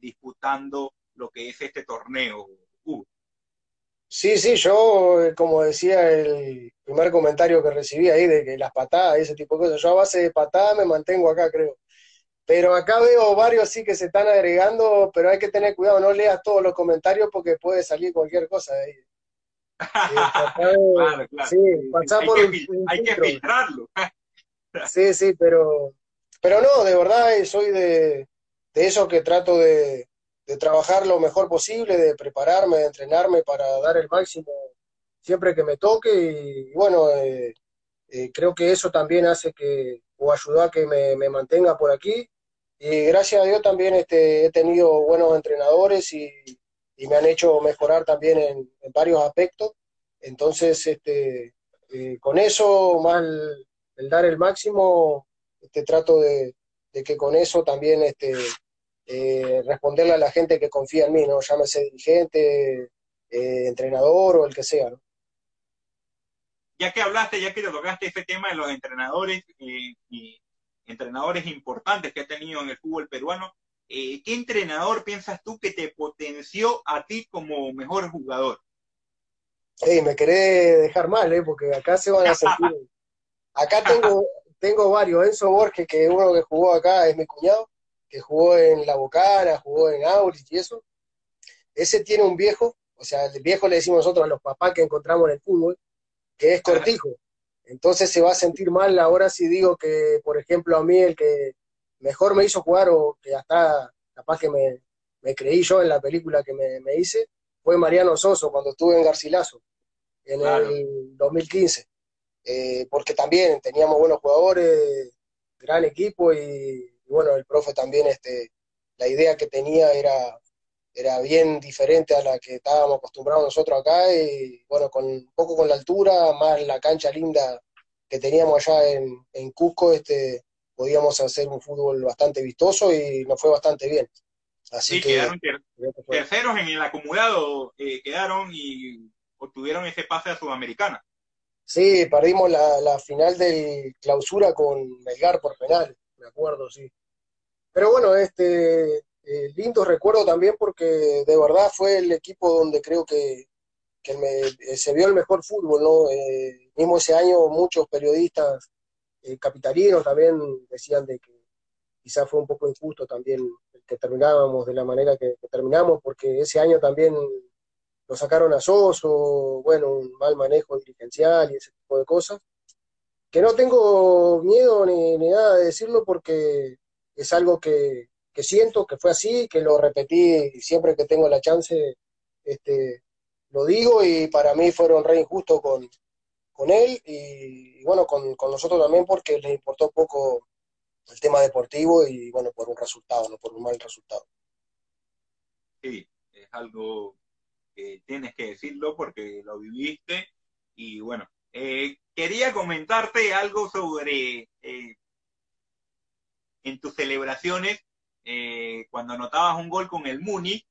disputando lo que es este torneo. Sí, sí, yo, como decía el primer comentario que recibí ahí de que las patadas y ese tipo de cosas, yo a base de patadas me mantengo acá, creo. Pero acá veo varios sí que se están agregando, pero hay que tener cuidado, no leas todos los comentarios porque puede salir cualquier cosa de ahí. claro, claro. Sí, pasar por que, hay que filtrarlo. sí, sí, pero, pero no, de verdad eh, soy de, de eso que trato de, de trabajar lo mejor posible, de prepararme, de entrenarme para dar el máximo siempre que me toque y bueno, eh, eh, creo que eso también hace que, o ayuda a que me, mantenga por aquí y gracias a Dios también este, he tenido buenos entrenadores y, me han hecho mejorar también en, varios aspectos, entonces este, eh, con eso, más el, dar el máximo, este, trato de, de que con eso también este, eh, responderle a la gente que confía en mí, ¿no? Llámese dirigente, eh, entrenador o el que sea, ¿no? Ya que hablaste, ya que te tocaste ese tema de los entrenadores eh, y entrenadores importantes que ha tenido en el fútbol peruano, ¿qué entrenador piensas tú que te potenció a ti como mejor jugador? Hey, me querés dejar mal, ¿eh? porque acá se van a sentir. acá tengo, tengo varios. Enzo Borges, que uno que jugó acá es mi cuñado que jugó en La Bocana, jugó en Auris y eso, ese tiene un viejo, o sea, el viejo le decimos nosotros a los papás que encontramos en el fútbol, que es cortijo. Entonces se va a sentir mal ahora si digo que, por ejemplo, a mí el que mejor me hizo jugar o que hasta capaz que me, me creí yo en la película que me, me, hice, fue Mariano Soso cuando estuve en Garcilaso, en el 2015. Eh, porque también teníamos buenos jugadores, gran equipo y bueno, el profe también, este, la idea que tenía era, era bien diferente a la que estábamos acostumbrados nosotros acá, y bueno, con un poco con la altura, más la cancha linda que teníamos allá en, en Cusco, este, podíamos hacer un fútbol bastante vistoso y nos fue bastante bien. Así que, quedaron terceros en el acumulado, eh, quedaron y obtuvieron ese pase a Sudamericana. Sí, perdimos la, la final del clausura con Melgar por penal, me acuerdo, sí. Pero bueno, este eh, lindo recuerdo también porque de verdad fue el equipo donde creo que, eh, se vio el mejor fútbol, ¿no? Eh, mismo ese año muchos periodistas eh, capitalinos también decían de que quizás fue un poco injusto también que terminábamos de la manera que, terminamos, porque ese año también lo sacaron a Soso, bueno, un mal manejo dirigencial y ese tipo de cosas, que no tengo miedo ni nada de decirlo porque es algo que, que, siento que fue así, que lo repetí siempre que tengo la chance, este, lo digo y para mí fueron re injustos con, con él y, bueno, con, con, nosotros también porque les importó poco el tema deportivo y bueno, por un resultado, no por un mal resultado. Sí, es algo que tienes que decirlo porque lo viviste y bueno, eh, quería comentarte algo sobre eh, en tus celebraciones, eh, cuando anotabas un gol con el Muni,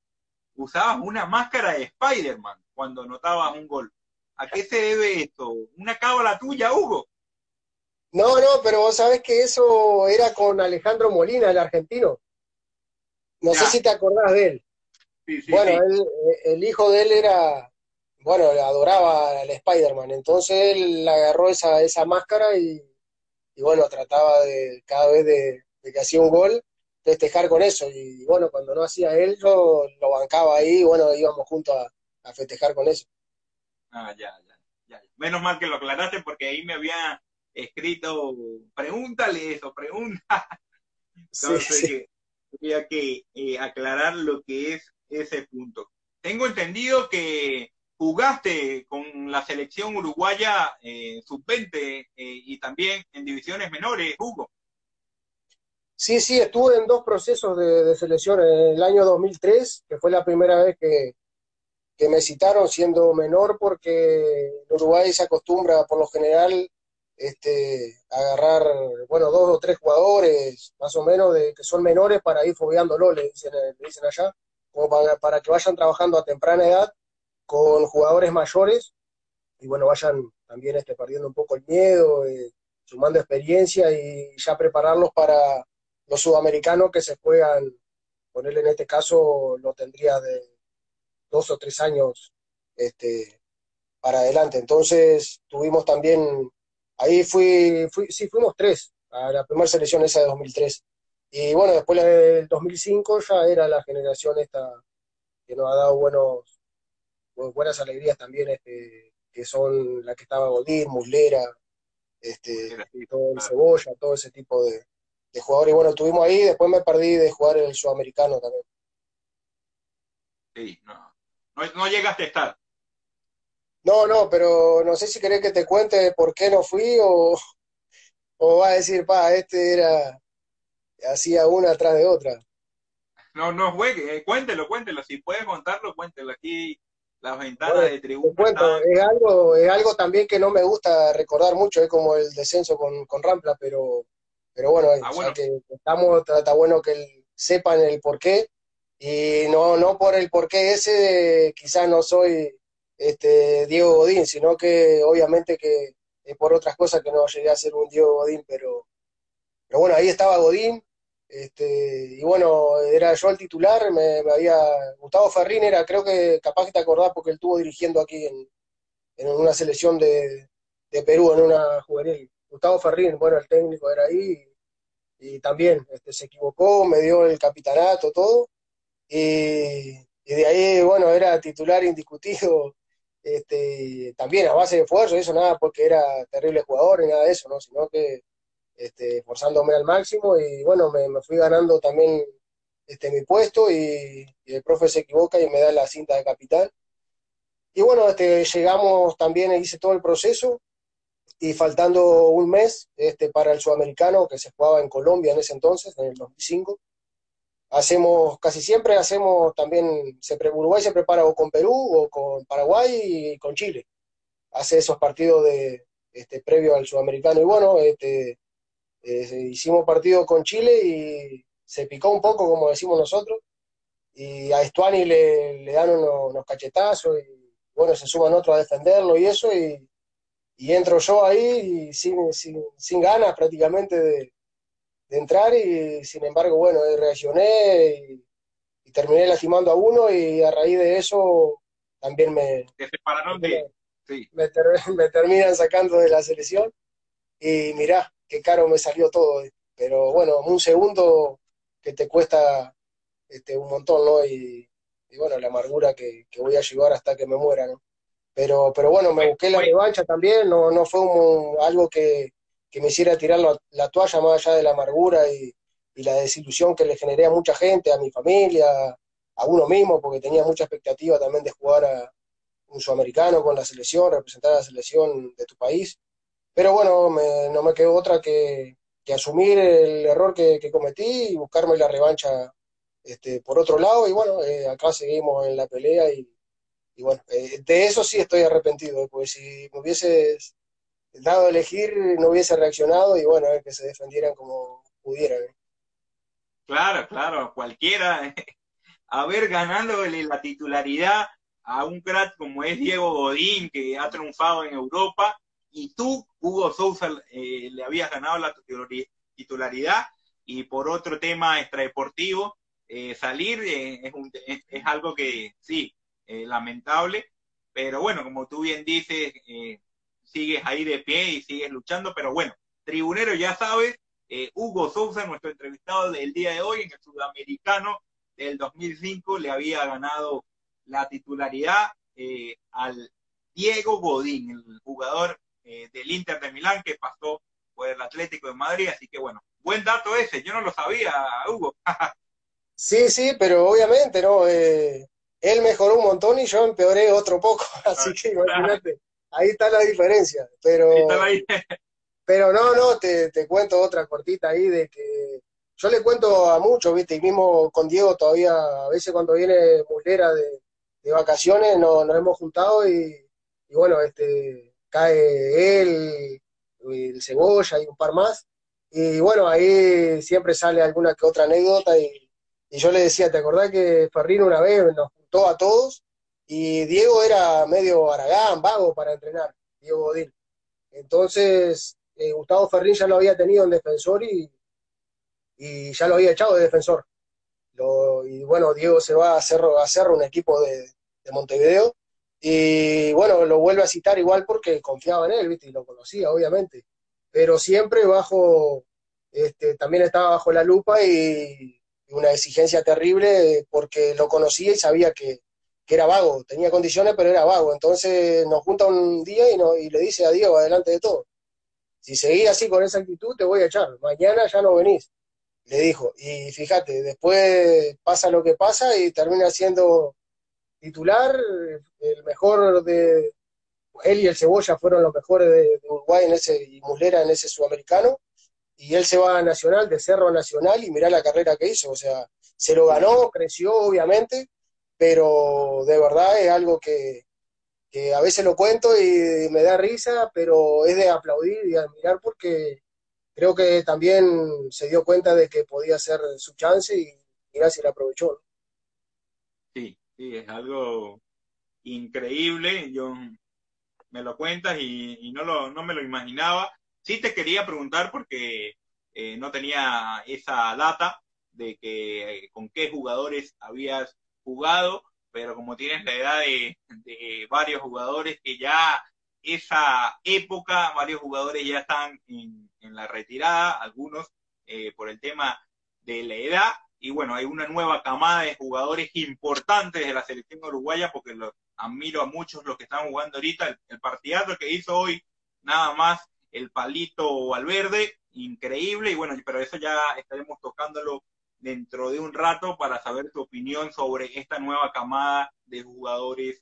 usabas una máscara de Spider-Man cuando anotabas un gol. ¿A qué se debe esto? ¿Una cábala tuya, Hugo? No, no, pero vos sabés que eso era con Alejandro Molina, el argentino. No ya. sé si te acordás de él. Sí, sí, bueno, sí. Él, el hijo de él era, bueno, adoraba al Spider-Man, entonces él agarró esa, esa máscara y, y, bueno, trataba de cada vez de, de que hacía un gol, festejar con eso. Y bueno, cuando no hacía él, yo lo bancaba ahí y bueno, íbamos juntos a, a, festejar con eso. Ah, ya, ya, ya. Menos mal que lo aclaraste porque ahí me había escrito, pregúntale eso, pregunta. Entonces, sí, sí. había que eh, aclarar lo que es ese punto. Tengo entendido que jugaste con la selección uruguaya eh, sub-20 eh, y también en divisiones menores, Hugo. Sí, sí, estuve en dos procesos de, de, selección. En el año 2003, que fue la primera vez que, me citaron siendo menor, porque Uruguay se acostumbra por lo general este, agarrar, bueno, dos o tres jugadores más o menos de, que son menores para ir fogueándolo, le dicen, le dicen allá, como para, para que vayan trabajando a temprana edad con jugadores mayores y bueno, vayan también este, perdiendo un poco el miedo, eh, sumando experiencia y ya prepararlos para los sudamericanos que se juegan, ponerle en este caso, lo tendría de dos o tres años este, para adelante. Entonces tuvimos también, ahí fui, fui, sí, fuimos tres, a la primera selección esa de 2003. Y bueno, después del 2005 ya era la generación esta que nos ha dado buenos, buenas alegrías también, este, que son la que estaba Godín, Muslera, este, todo el Cebolla, todo ese tipo de, de jugadores. Y bueno, estuvimos ahí, después me perdí de jugar el sudamericano también. Sí, no, no, llegaste a estar. No, no, pero no sé si querés que te cuente por qué no fui o, o va a decir, pa, este era, hacía una atrás de otra. No, no juegue, eh, cuéntelo, cuéntelo, si puedes contarlo, cuéntelo aquí, las ventanas de tribuna. es algo, es algo también que no me gusta recordar mucho, es como el descenso con, con Rampla, pero, pero bueno, ah, que estamos, está bueno que sepan el porqué, y no, no por el porqué ese, quizás no soy este Diego Godín, sino que obviamente que es por otras cosas que no llegué a ser un Diego Godín, pero, pero bueno, ahí estaba Godín, este, y bueno, era yo el titular, me, había. Gustavo Ferrín era, creo que capaz que te acordás porque él estuvo dirigiendo aquí en, en una selección de, de, Perú, en una juvenil. Gustavo Ferrín, bueno, el técnico era ahí y, también este, se equivocó, me dio el capitanato, todo. Y, y de ahí, bueno, era titular indiscutido, este, también a base de esfuerzo, eso nada porque era terrible jugador ni nada de eso, ¿no? Sino que este, forzándome al máximo y bueno, me, fui ganando también este, mi puesto y, el profe se equivoca y me da la cinta de capitán. Y bueno, este, llegamos también, hice todo el proceso y faltando un mes este, para el sudamericano que se jugaba en Colombia en ese entonces, en el 2005, hacemos, casi siempre hacemos también, se, Uruguay se prepara o con Perú o con Paraguay y con Chile. Hace esos partidos de, este, previo al sudamericano. Y bueno, este, eh, hicimos partido con Chile y se picó un poco, como decimos nosotros, y a Estuani le, le dan unos, cachetazos y bueno, se suman otros a defenderlo y eso, y, entro yo ahí sin, sin, ganas prácticamente de, entrar y sin embargo, bueno, reaccioné y, terminé lastimando a uno y a raíz de eso también me, me terminan sacando de la selección y mirá, qué caro me salió todo. Pero bueno, un segundo que te cuesta este, un montón, ¿no? Y, bueno, la amargura que, voy a llevar hasta que me muera, ¿no? Pero, pero bueno, me busqué la revancha también, no, no fue algo que, me hiciera tirar la, toalla más allá de la amargura y, la desilusión que le generé a mucha gente, a mi familia, a uno mismo, porque tenía mucha expectativa también de jugar a un sudamericano con la selección, representar a la selección de tu país. Pero bueno, no me quedó otra que, asumir el error que, cometí y buscarme la revancha este, por otro lado. Y bueno, eh, acá seguimos en la pelea y, bueno, eh, de eso sí estoy arrepentido, porque si me hubieses dado a elegir no hubiese reaccionado y bueno, que se defendieran como pudieran. Claro, claro, cualquiera. Haber ganado la titularidad a un crack como es Diego Godín, que ha triunfado en Europa, y tú, Hugo Sousa, eh, le habías ganado la titularidad y por otro tema extradeportivo, eh, salir eh, es, es, algo que sí, lamentable, pero bueno, como tú bien dices, sigues ahí de pie y sigues luchando, pero bueno, tribunero ya sabes, Hugo Sousa, nuestro entrevistado del día de hoy en el Sudamericano del 2005, le había ganado la titularidad al Diego Godín, el jugador eh, del Inter de Milán que pasó por el Atlético de Madrid, así que bueno, buen dato ese, yo no lo sabía, Hugo. sí, sí, pero obviamente, ¿no? Eh, él mejoró un montón y yo empeoré otro poco, así que imagínate, ahí está la diferencia, pero... pero no, no, te, te cuento otra cortita ahí de que yo le cuento a muchos, ¿viste? Y mismo con Diego todavía, a veces cuando viene Mulera de, de vacaciones, nos, nos hemos juntado y, y, bueno, este cae él, el Cebolla y un par más. Y bueno, ahí siempre sale alguna que otra anécdota y, yo le decía, ¿te acordás que Ferrino una vez nos a todos? Y Diego era medio aragán, vago para entrenar, Diego Godín. Entonces, eh, Gustavo Ferrín ya lo había tenido en defensor y, y ya lo había echado de defensor. y bueno, Diego se va a hacer, a un equipo de, de Montevideo y bueno, lo vuelve a citar igual porque confiaba en él, ¿viste? Y lo conocía, obviamente. Pero siempre bajo, este, también estaba bajo la lupa y, una exigencia terrible porque lo conocía y sabía que, que era vago, tenía condiciones, pero era vago. Entonces nos junta un día y, no, y le dice a Diego, adelante de todo. Si seguís así con esa actitud, te voy a echar. Mañana ya no venís. Le dijo. Y fíjate, después pasa lo que pasa y termina siendo titular, el mejor de. Él y el Cebolla fueron los mejores de, Uruguay en ese, y Muslera en ese sudamericano. Y él se va a Nacional, de Cerro a Nacional, y mirá la carrera que hizo. O sea, se lo ganó, creció, obviamente, pero de verdad es algo que, a veces lo cuento y me da risa, pero es de aplaudir y admirar porque creo que también se dio cuenta de que podía ser su chance y mira si la aprovechó. Sí, sí, es algo increíble. Yo me lo cuentas y, no, lo, no me lo imaginaba. Sí te quería preguntar porque eh, no tenía esa data de que con qué jugadores habías jugado, pero como tienes la edad de, varios jugadores que ya esa época, varios jugadores ya están en, la retirada, algunos eh, por el tema de la edad, y bueno, hay una nueva camada de jugadores importantes de la selección uruguaya, porque los admiro a muchos los que están jugando ahorita, el, el partidazo que hizo hoy, nada más el palito al verde, increíble, y bueno, pero eso ya estaremos tocándolo dentro de un rato para saber tu opinión sobre esta nueva camada de jugadores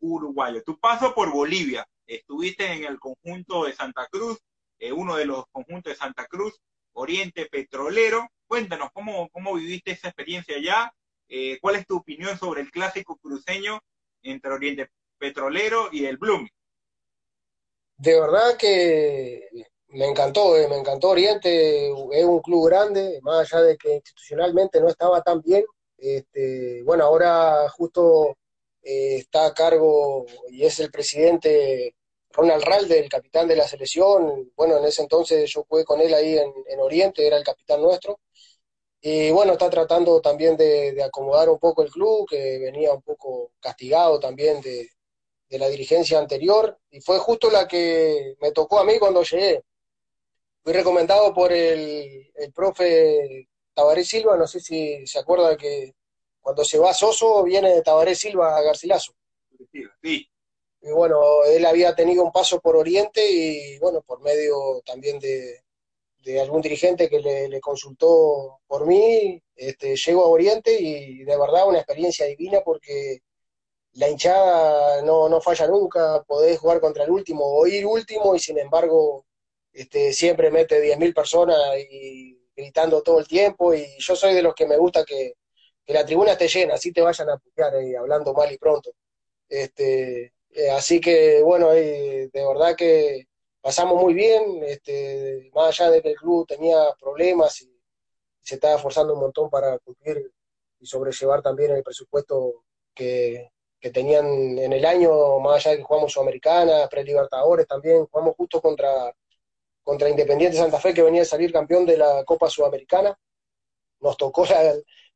uruguayos. Tu paso por Bolivia, estuviste en el conjunto de Santa Cruz, eh, uno de los conjuntos de Santa Cruz, Oriente Petrolero. Cuéntanos cómo, cómo viviste esa experiencia allá, eh, cuál es tu opinión sobre el clásico cruceño entre Oriente Petrolero y el Blooming. De verdad que me encantó, eh, me encantó Oriente, es un club grande, más allá de que institucionalmente no estaba tan bien. Este, bueno, ahora justo eh, está a cargo y es el presidente Ronald Ralde, el capitán de la selección. Bueno, en ese entonces yo jugué con él ahí en, Oriente, era el capitán nuestro. Y bueno, está tratando también de, de, acomodar un poco el club, que venía un poco castigado también de, de la dirigencia anterior. Y fue justo la que me tocó a mí cuando llegué fui recomendado por el, el profe Tabaré Silva, no sé si se acuerda que cuando se va Soso viene Tabaré Silva a Garcilaso. Sí. Y bueno, él había tenido un paso por Oriente y bueno, por medio también de, algún dirigente que le, consultó por mí, este, llego a Oriente y de verdad una experiencia divina porque la hinchada no, no falla nunca, podés jugar contra el último o ir último y sin embargo este, siempre mete 10.000 personas y gritando todo el tiempo y yo soy de los que me gusta que, la tribuna esté llena, así te vayan a apoyar eh, hablando mal y pronto. Este, eh, así que bueno, eh, de verdad que pasamos muy bien, este, más allá de que el club tenía problemas y se estaba esforzando un montón para cumplir y sobrellevar también el presupuesto que, que tenían en el año, más allá de que jugamos Sudamericana, Pre-Libertadores también, jugamos justo contra contra Independiente Santa Fe, que venía a salir campeón de la Copa Sudamericana. Nos tocó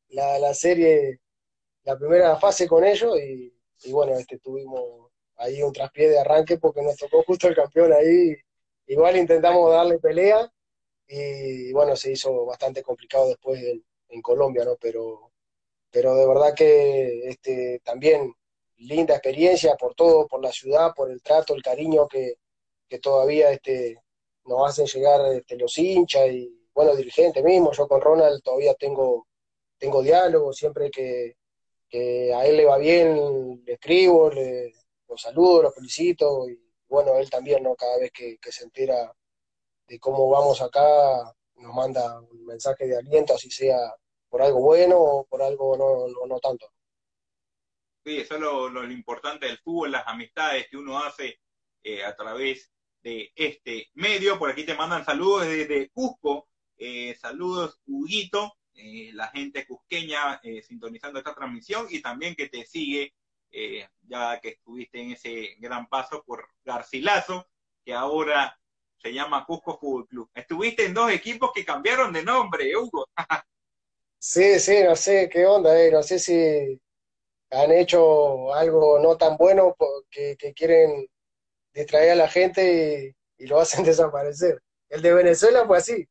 la, la, serie, la primera fase con ellos y, bueno, este, tuvimos ahí un traspié de arranque porque nos tocó justo el campeón ahí. Igual intentamos darle pelea y bueno, se hizo bastante complicado después en, Colombia, ¿no? Pero, pero de verdad que este, también linda experiencia por todo, por la ciudad, por el trato, el cariño que, que todavía este, nos hacen llegar este, los hinchas y, bueno, dirigentes mismo. Yo con Ronald todavía tengo, tengo diálogo, siempre que, a él le va bien, le escribo, le, lo saludo, lo felicito y, bueno, él también, ¿no? Cada vez que, se entera de cómo vamos acá, nos manda un mensaje de aliento, así sea por algo bueno o por algo no, no, tanto. Sí, eso es lo, importante del fútbol, las amistades que uno hace eh, a través de este medio. Por aquí te mandan saludos desde Cusco. Eh, saludos, Huguito, eh, la gente cusqueña sintonizando esta transmisión y también que te sigue, ya que estuviste en ese gran paso por Garcilaso, que ahora se llama Cusco Fútbol Club. Estuviste en dos equipos que cambiaron de nombre, Hugo. sí, sí, no sé qué onda, no sé si han hecho algo no tan bueno que, que quieren distrae a la gente y, lo hacen desaparecer. El de Venezuela fue así,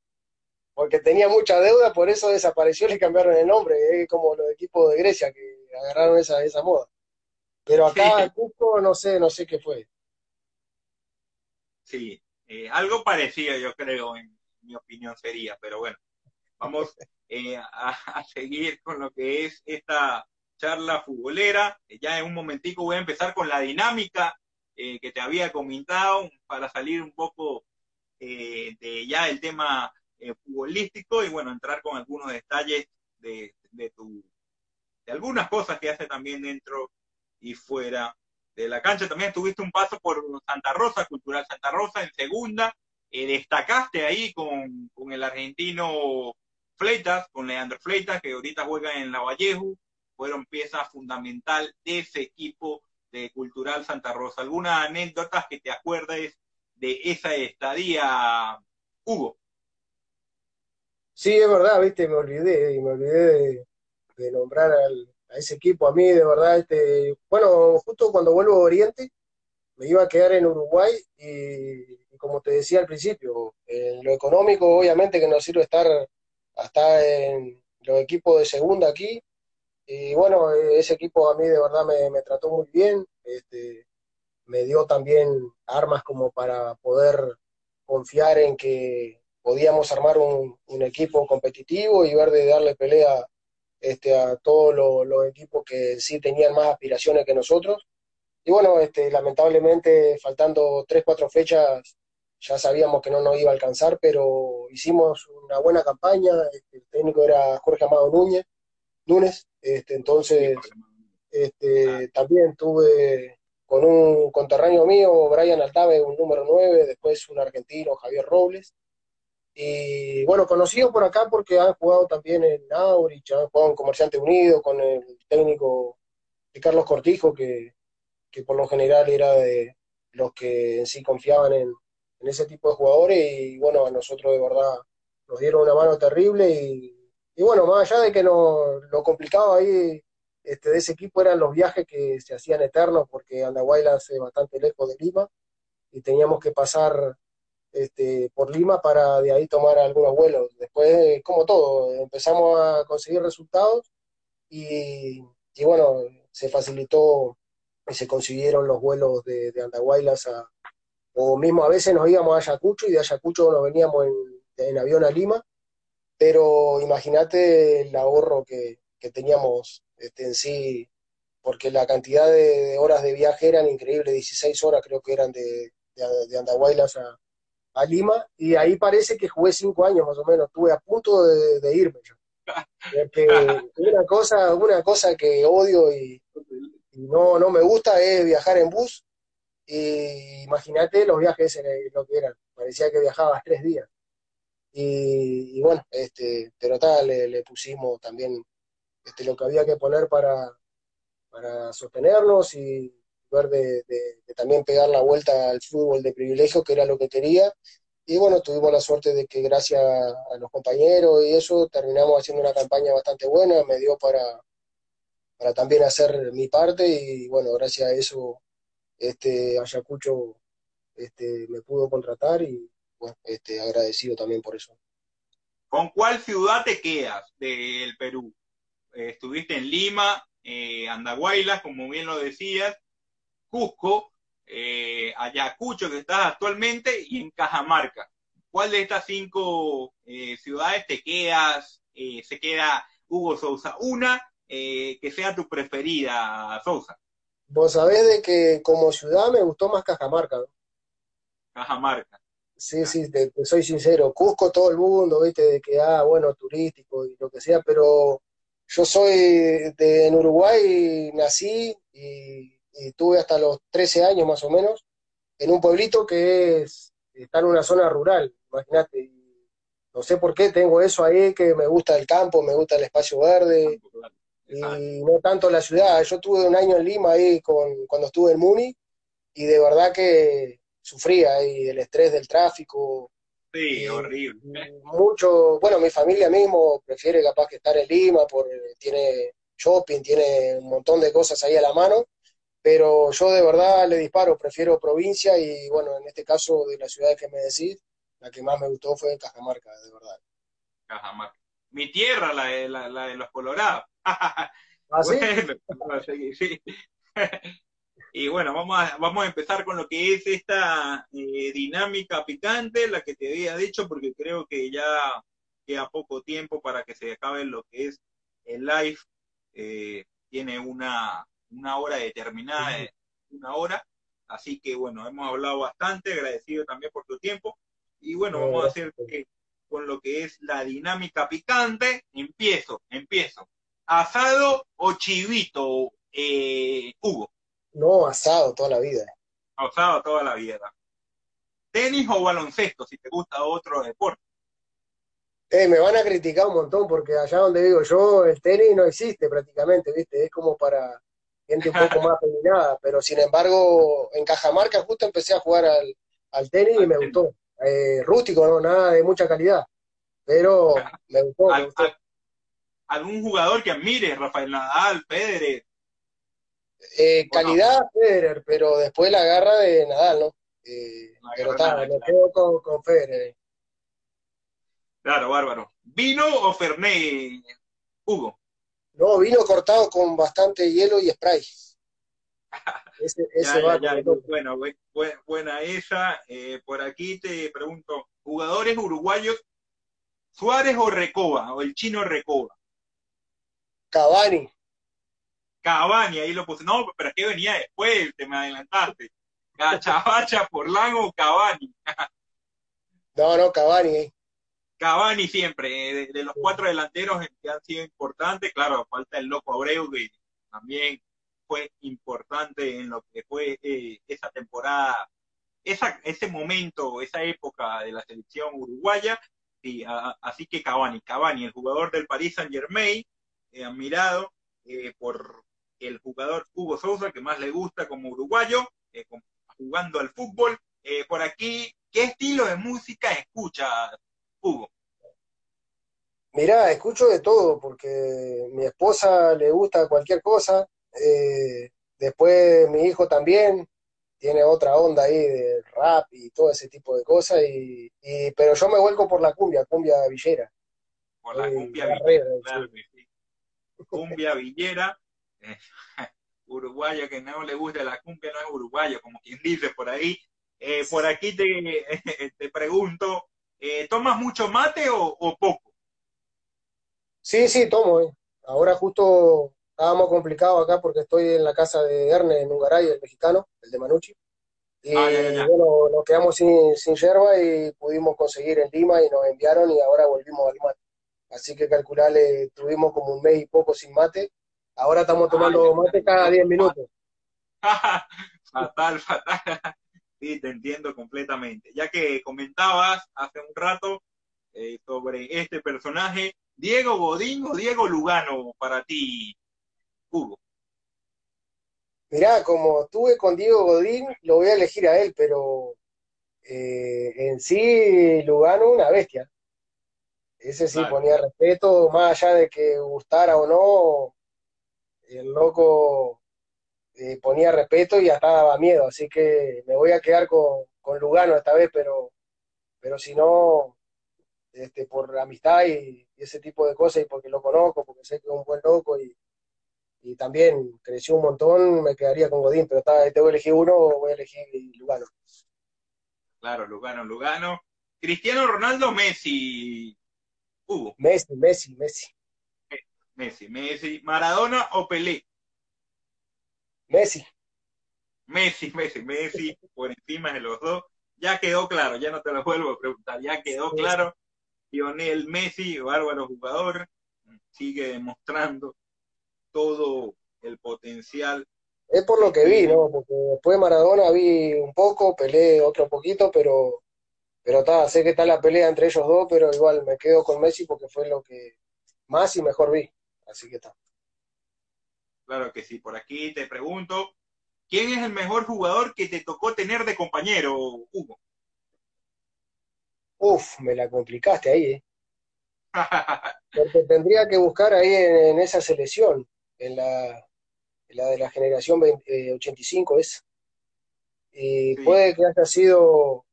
porque tenía mucha deuda, por eso desapareció y le cambiaron el nombre, es como los equipos de Grecia que agarraron esa, esa moda. Pero acá Cusco no sé, no sé qué fue. Sí, eh, algo parecido yo creo, en mi opinión sería, pero bueno, vamos eh, a, seguir con lo que es esta charla futbolera. Ya en un momentico voy a empezar con la dinámica eh, que te había comentado para salir un poco de ya el tema futbolístico y bueno, entrar con algunos detalles de, de, tu, de algunas cosas que hace también dentro y fuera de la cancha. También tuviste un paso por Santa Rosa, Cultural Santa Rosa en segunda. Eh, destacaste ahí con, con, el argentino Fleitas, con Leandro Fleitas, que ahorita juega en la Vallejo. Fueron pieza fundamental de ese equipo de Cultural Santa Rosa. ¿Alguna anécdota que te acuerdes de esa estadía, Hugo? Sí, es verdad, viste, me olvidé, me olvidé de nombrar al, a ese equipo. A mí, de verdad, este, bueno, justo cuando vuelvo a Oriente, me iba a quedar en Uruguay y, como te decía al principio, en lo económico, obviamente que no sirve estar hasta en los equipos de segunda aquí. Y bueno, ese equipo a mí de verdad me, trató muy bien, este, me dio también armas como para poder confiar en que podíamos armar un, equipo competitivo y ver de darle pelea este, a todos los equipos que sí tenían más aspiraciones que nosotros. Y bueno, este, lamentablemente, faltando tres, cuatro fechas, ya sabíamos que no nos iba a alcanzar, pero hicimos una buena campaña. Este, el técnico era Jorge Amado Núñez, Núñez. Este, entonces, este, también tuve con un conterráneo mío, Brian Altave, un número 9, después un argentino, Javier Robles, y bueno, conocido por acá porque han jugado también en Aurich, han jugado en Comerciante Unido con el técnico de Carlos Cortijo, que, por lo general era de los que en sí confiaban en, ese tipo de jugadores. Y bueno, a nosotros de verdad nos dieron una mano terrible. Y, y bueno, más allá de que no, lo complicado ahí este, de ese equipo eran los viajes que se hacían eternos, porque Andahuayla hace bastante lejos de Lima y teníamos que pasar este, por Lima para de ahí tomar algunos vuelos. Después, como todo, empezamos a conseguir resultados y, bueno, se facilitó y se consiguieron los vuelos de, de Andahuaylas a, o mismo a veces nos íbamos a Ayacucho y de Ayacucho nos veníamos en, avión a Lima, pero imagínate el ahorro que, teníamos este, en sí, porque la cantidad de, horas de viaje eran increíbles, 16 horas creo que eran de, Andahuaylas a, a Lima y ahí parece que jugué cinco años más o menos, estuve a punto de, irme yo. Porque una cosa, una cosa que odio y, no, no me gusta es viajar en bus. Y imagínate los viajes lo que eran, parecía que viajabas tres días. Y, bueno, este, pero tal, le, pusimos también este, lo que había que poner para, para sostenernos y, ver de, también pegar la vuelta al fútbol de privilegio, que era lo que quería. Y bueno, tuvimos la suerte de que gracias a los compañeros y eso terminamos haciendo una campaña bastante buena, me dio para, para también hacer mi parte y bueno, gracias a eso este Ayacucho este, me pudo contratar y bueno, este, agradecido también por eso. ¿Con cuál ciudad te quedas del Perú? Eh, estuviste en Lima, eh, Andahuaylas, como bien lo decías, Cusco, eh, Ayacucho, que estás actualmente, y en Cajamarca. ¿Cuál de estas cinco eh, ciudades te quedas? Se queda Hugo Sousa. Una que sea tu preferida, Sousa. Vos sabés de que como ciudad me gustó más Cajamarca. Cajamarca. Sí, sí, te, soy sincero. Cusco todo el mundo, viste, de que, ah, bueno, turístico y lo que sea, pero yo soy de, en Uruguay, nací y y tuve hasta los 13 años más o menos, en un pueblito que es, está en una zona rural, imagínate. No sé por qué tengo eso ahí, que me gusta el campo, me gusta el espacio verde, y no tanto la ciudad. Yo tuve un año en Lima ahí con, cuando estuve en Muni, y de verdad que sufría ahí el estrés del tráfico. Sí, horrible. Mucho, bueno, mi familia mismo prefiere capaz que estar en Lima, porque tiene shopping, tiene un montón de cosas ahí a la mano, pero yo de verdad le disparo, prefiero provincia y bueno, en este caso de las ciudades que me decís, la que más me gustó fue Cajamarca, de verdad. Cajamarca. Mi tierra, la de, la, de los Colorados. ¿Ah, sí? Y bueno, vamos a, vamos a empezar con lo que es esta eh, dinámica picante, la que te había dicho, porque creo que ya queda poco tiempo para que se acabe lo que es el live. Eh, tiene una, una hora determinada, una hora. Así que bueno, hemos hablado bastante, agradecido también por tu tiempo. Y bueno, vamos a hacer que, con lo que es la dinámica picante. Empiezo, empiezo. ¿Asado o chivito, eh, Hugo? No, asado toda la vida. Asado toda la vida. ¿Tenis o baloncesto, si te gusta otro deporte? Eh, me van a criticar un montón porque allá donde vivo yo el tenis no existe prácticamente, ¿viste? Es como para gente un poco más feminada, pero sin embargo en Cajamarca justo empecé a jugar al, tenis y me gustó. Eh, rústico, no, nada de mucha calidad, pero me gustó. ¿Algún jugador que admire? Rafael Nadal, Federer. Eh, calidad, Federer, pero después la garra de Nadal, ¿no? Eh, pero está, me quedo con, con Federer. Claro, bárbaro. ¿Vino o Fernet, Hugo? No, vino cortado con bastante hielo y spray. Ese, ese va bueno, buena esa. Eh, por aquí te pregunto, ¿jugadores uruguayos, Suárez o Recoba, o el chino Recoba? Cavani. Cavani, ahí lo puse. No, pero es que venía después, te me adelantaste. Cachabacha, Lago, Cavani. no, no, Cavani. Eh. Cavani siempre, eh, de, los cuatro delanteros que han sido importantes, claro, falta el loco Abreu, que también fue importante en lo que fue eh, esa temporada, esa, ese momento, esa época de la selección uruguaya, y, así que Cavani, Cavani, el jugador del Paris Saint Germain, eh, admirado por el jugador Hugo Sousa, que más le gusta como uruguayo, jugando al fútbol. por aquí, ¿qué estilo de música escucha Hugo? Mirá, escucho de todo, porque mi esposa le gusta cualquier cosa, eh, después mi hijo también tiene otra onda ahí de rap y todo ese tipo de cosas, y, pero yo me vuelco por la cumbia, cumbia villera. Por la cumbia villera, claro Cumbia villera, eh, uruguayo que no le gusta la cumbia no es uruguayo, como quien dice por ahí. Eh, por aquí te, te pregunto, eh, ¿tomas mucho mate o, poco? Sí, sí, tomo. Eh. Ahora justo estábamos complicados acá porque estoy en la casa de Erne en Ungaray, el mexicano, el de Manucci. Y ah, bueno, nos quedamos sin, sin yerba y pudimos conseguir en Lima y nos enviaron y ahora volvimos al mate. Así que calcularle, tuvimos como un mes y poco sin mate. Ahora estamos tomando mate cada 10 minutos. fatal, fatal. Sí, te entiendo completamente. Ya que comentabas hace un rato eh, sobre este personaje, Diego Godín o Diego Lugano para ti, Hugo. Mirá, como estuve con Diego Godín, lo voy a elegir a él, pero eh, en sí Lugano una bestia. Ese sí ponía respeto, más allá de que gustara o no, el loco eh, ponía respeto y hasta daba miedo, así que me voy a quedar con, Lugano esta vez, pero, pero si no, este, por amistad y, ese tipo de cosas y porque lo conozco, porque sé que es un buen loco y, y también creció un montón, me quedaría con Godín, pero está, tengo que elegir uno, voy a elegir Lugano. Claro, Lugano, Lugano. Cristiano Ronaldo, Messi, Hugo. Messi, Messi, Messi. Messi, Messi. Maradona o Pelé. Messi. Messi, Messi, Messi, por encima de los dos. Ya quedó claro, ya no te lo vuelvo a preguntar, ya quedó claro. Lionel Messi, bárbaro jugador, sigue demostrando todo el potencial. Es por lo que vi, ¿no? Porque después de Maradona vi un poco, peleé otro poquito, pero pero está, sé que está la pelea entre ellos dos, pero igual me quedo con Messi porque fue lo que más y mejor vi. Así que está. Claro que sí. Por aquí te pregunto, ¿quién es el mejor jugador que te tocó tener de compañero, Hugo? Uf, me la complicaste ahí, ¿eh? Porque tendría que buscar ahí en, esa selección, en la, la de la generación 85 eh, es. Y puede que haya sido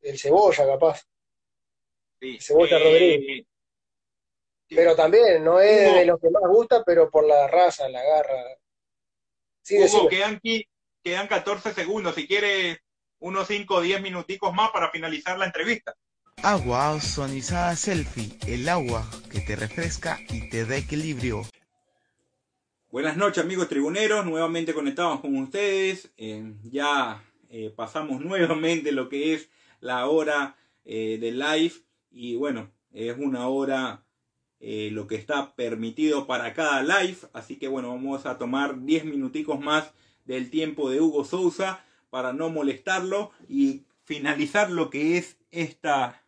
el Cebolla, capaz. Sí. Cebolla eh, Rodríguez. Pero también, no es de los que más gusta, pero por la raza, la garra. Sí, Hugo, quedan, quedan 14 segundos. Si quiere unos 5 o 10 minuticos más para finalizar la entrevista. Agua ozonizada selfie, el agua que te refresca y te da equilibrio. Buenas noches amigos tribuneros, nuevamente conectados con ustedes. Eh, ya eh, pasamos nuevamente lo que es la hora eh, de live y bueno, es una hora lo que está permitido para cada live, así que bueno, vamos a tomar 10 minuticos más del tiempo de Hugo Sousa para no molestarlo y finalizar lo que es esta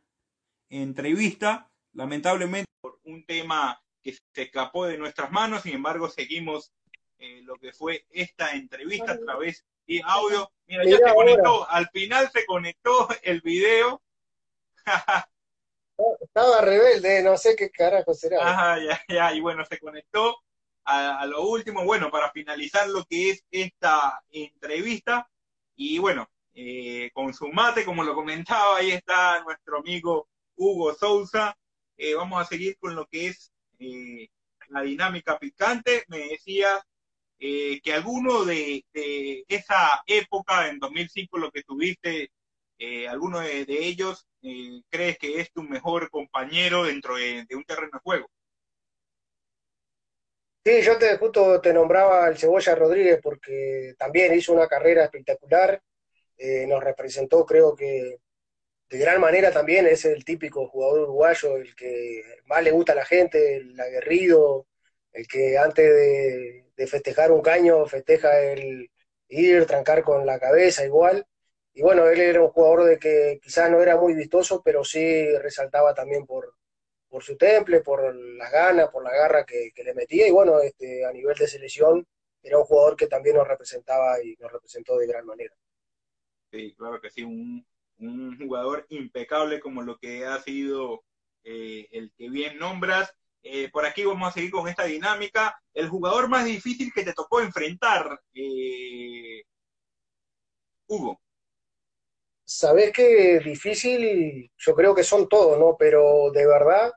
entrevista, lamentablemente por un tema que se escapó de nuestras manos, sin embargo seguimos eh, lo que fue esta entrevista a través de audio. Mira, ya se conectó, al final se conectó el video. Estaba rebelde, no sé qué carajo será. Ajá, ya, ya, y bueno, se conectó a, lo último, bueno, para finalizar lo que es esta entrevista. Y bueno, eh, con su mate, como lo comentaba, ahí está nuestro amigo Hugo Sousa. Eh, vamos a seguir con lo que es eh, la dinámica picante. Me decía eh, que alguno de, esa época, en 2005, lo que tuviste, alguno de, ellos, crees que es tu mejor compañero dentro de, un terreno de juego. Sí, yo te, justo te nombraba al Cebolla Rodríguez porque también hizo una carrera espectacular, nos representó creo que de gran manera también es el típico jugador uruguayo, el que más le gusta a la gente, el aguerrido, el que antes de, festejar un caño festeja el ir, trancar con la cabeza igual. Y bueno, él era un jugador de que quizás no era muy vistoso, pero sí resaltaba también por, por su temple, por las ganas, por la garra que, le metía. Y bueno, este, a nivel de selección, era un jugador que también nos representaba y nos representó de gran manera. Sí, claro que sí, un, un jugador impecable como lo que ha sido eh, el que bien nombras. Eh, por aquí vamos a seguir con esta dinámica. El jugador más difícil que te tocó enfrentar, eh, Hugo. Sabes que difícil, yo creo que son todos, ¿no? Pero de verdad,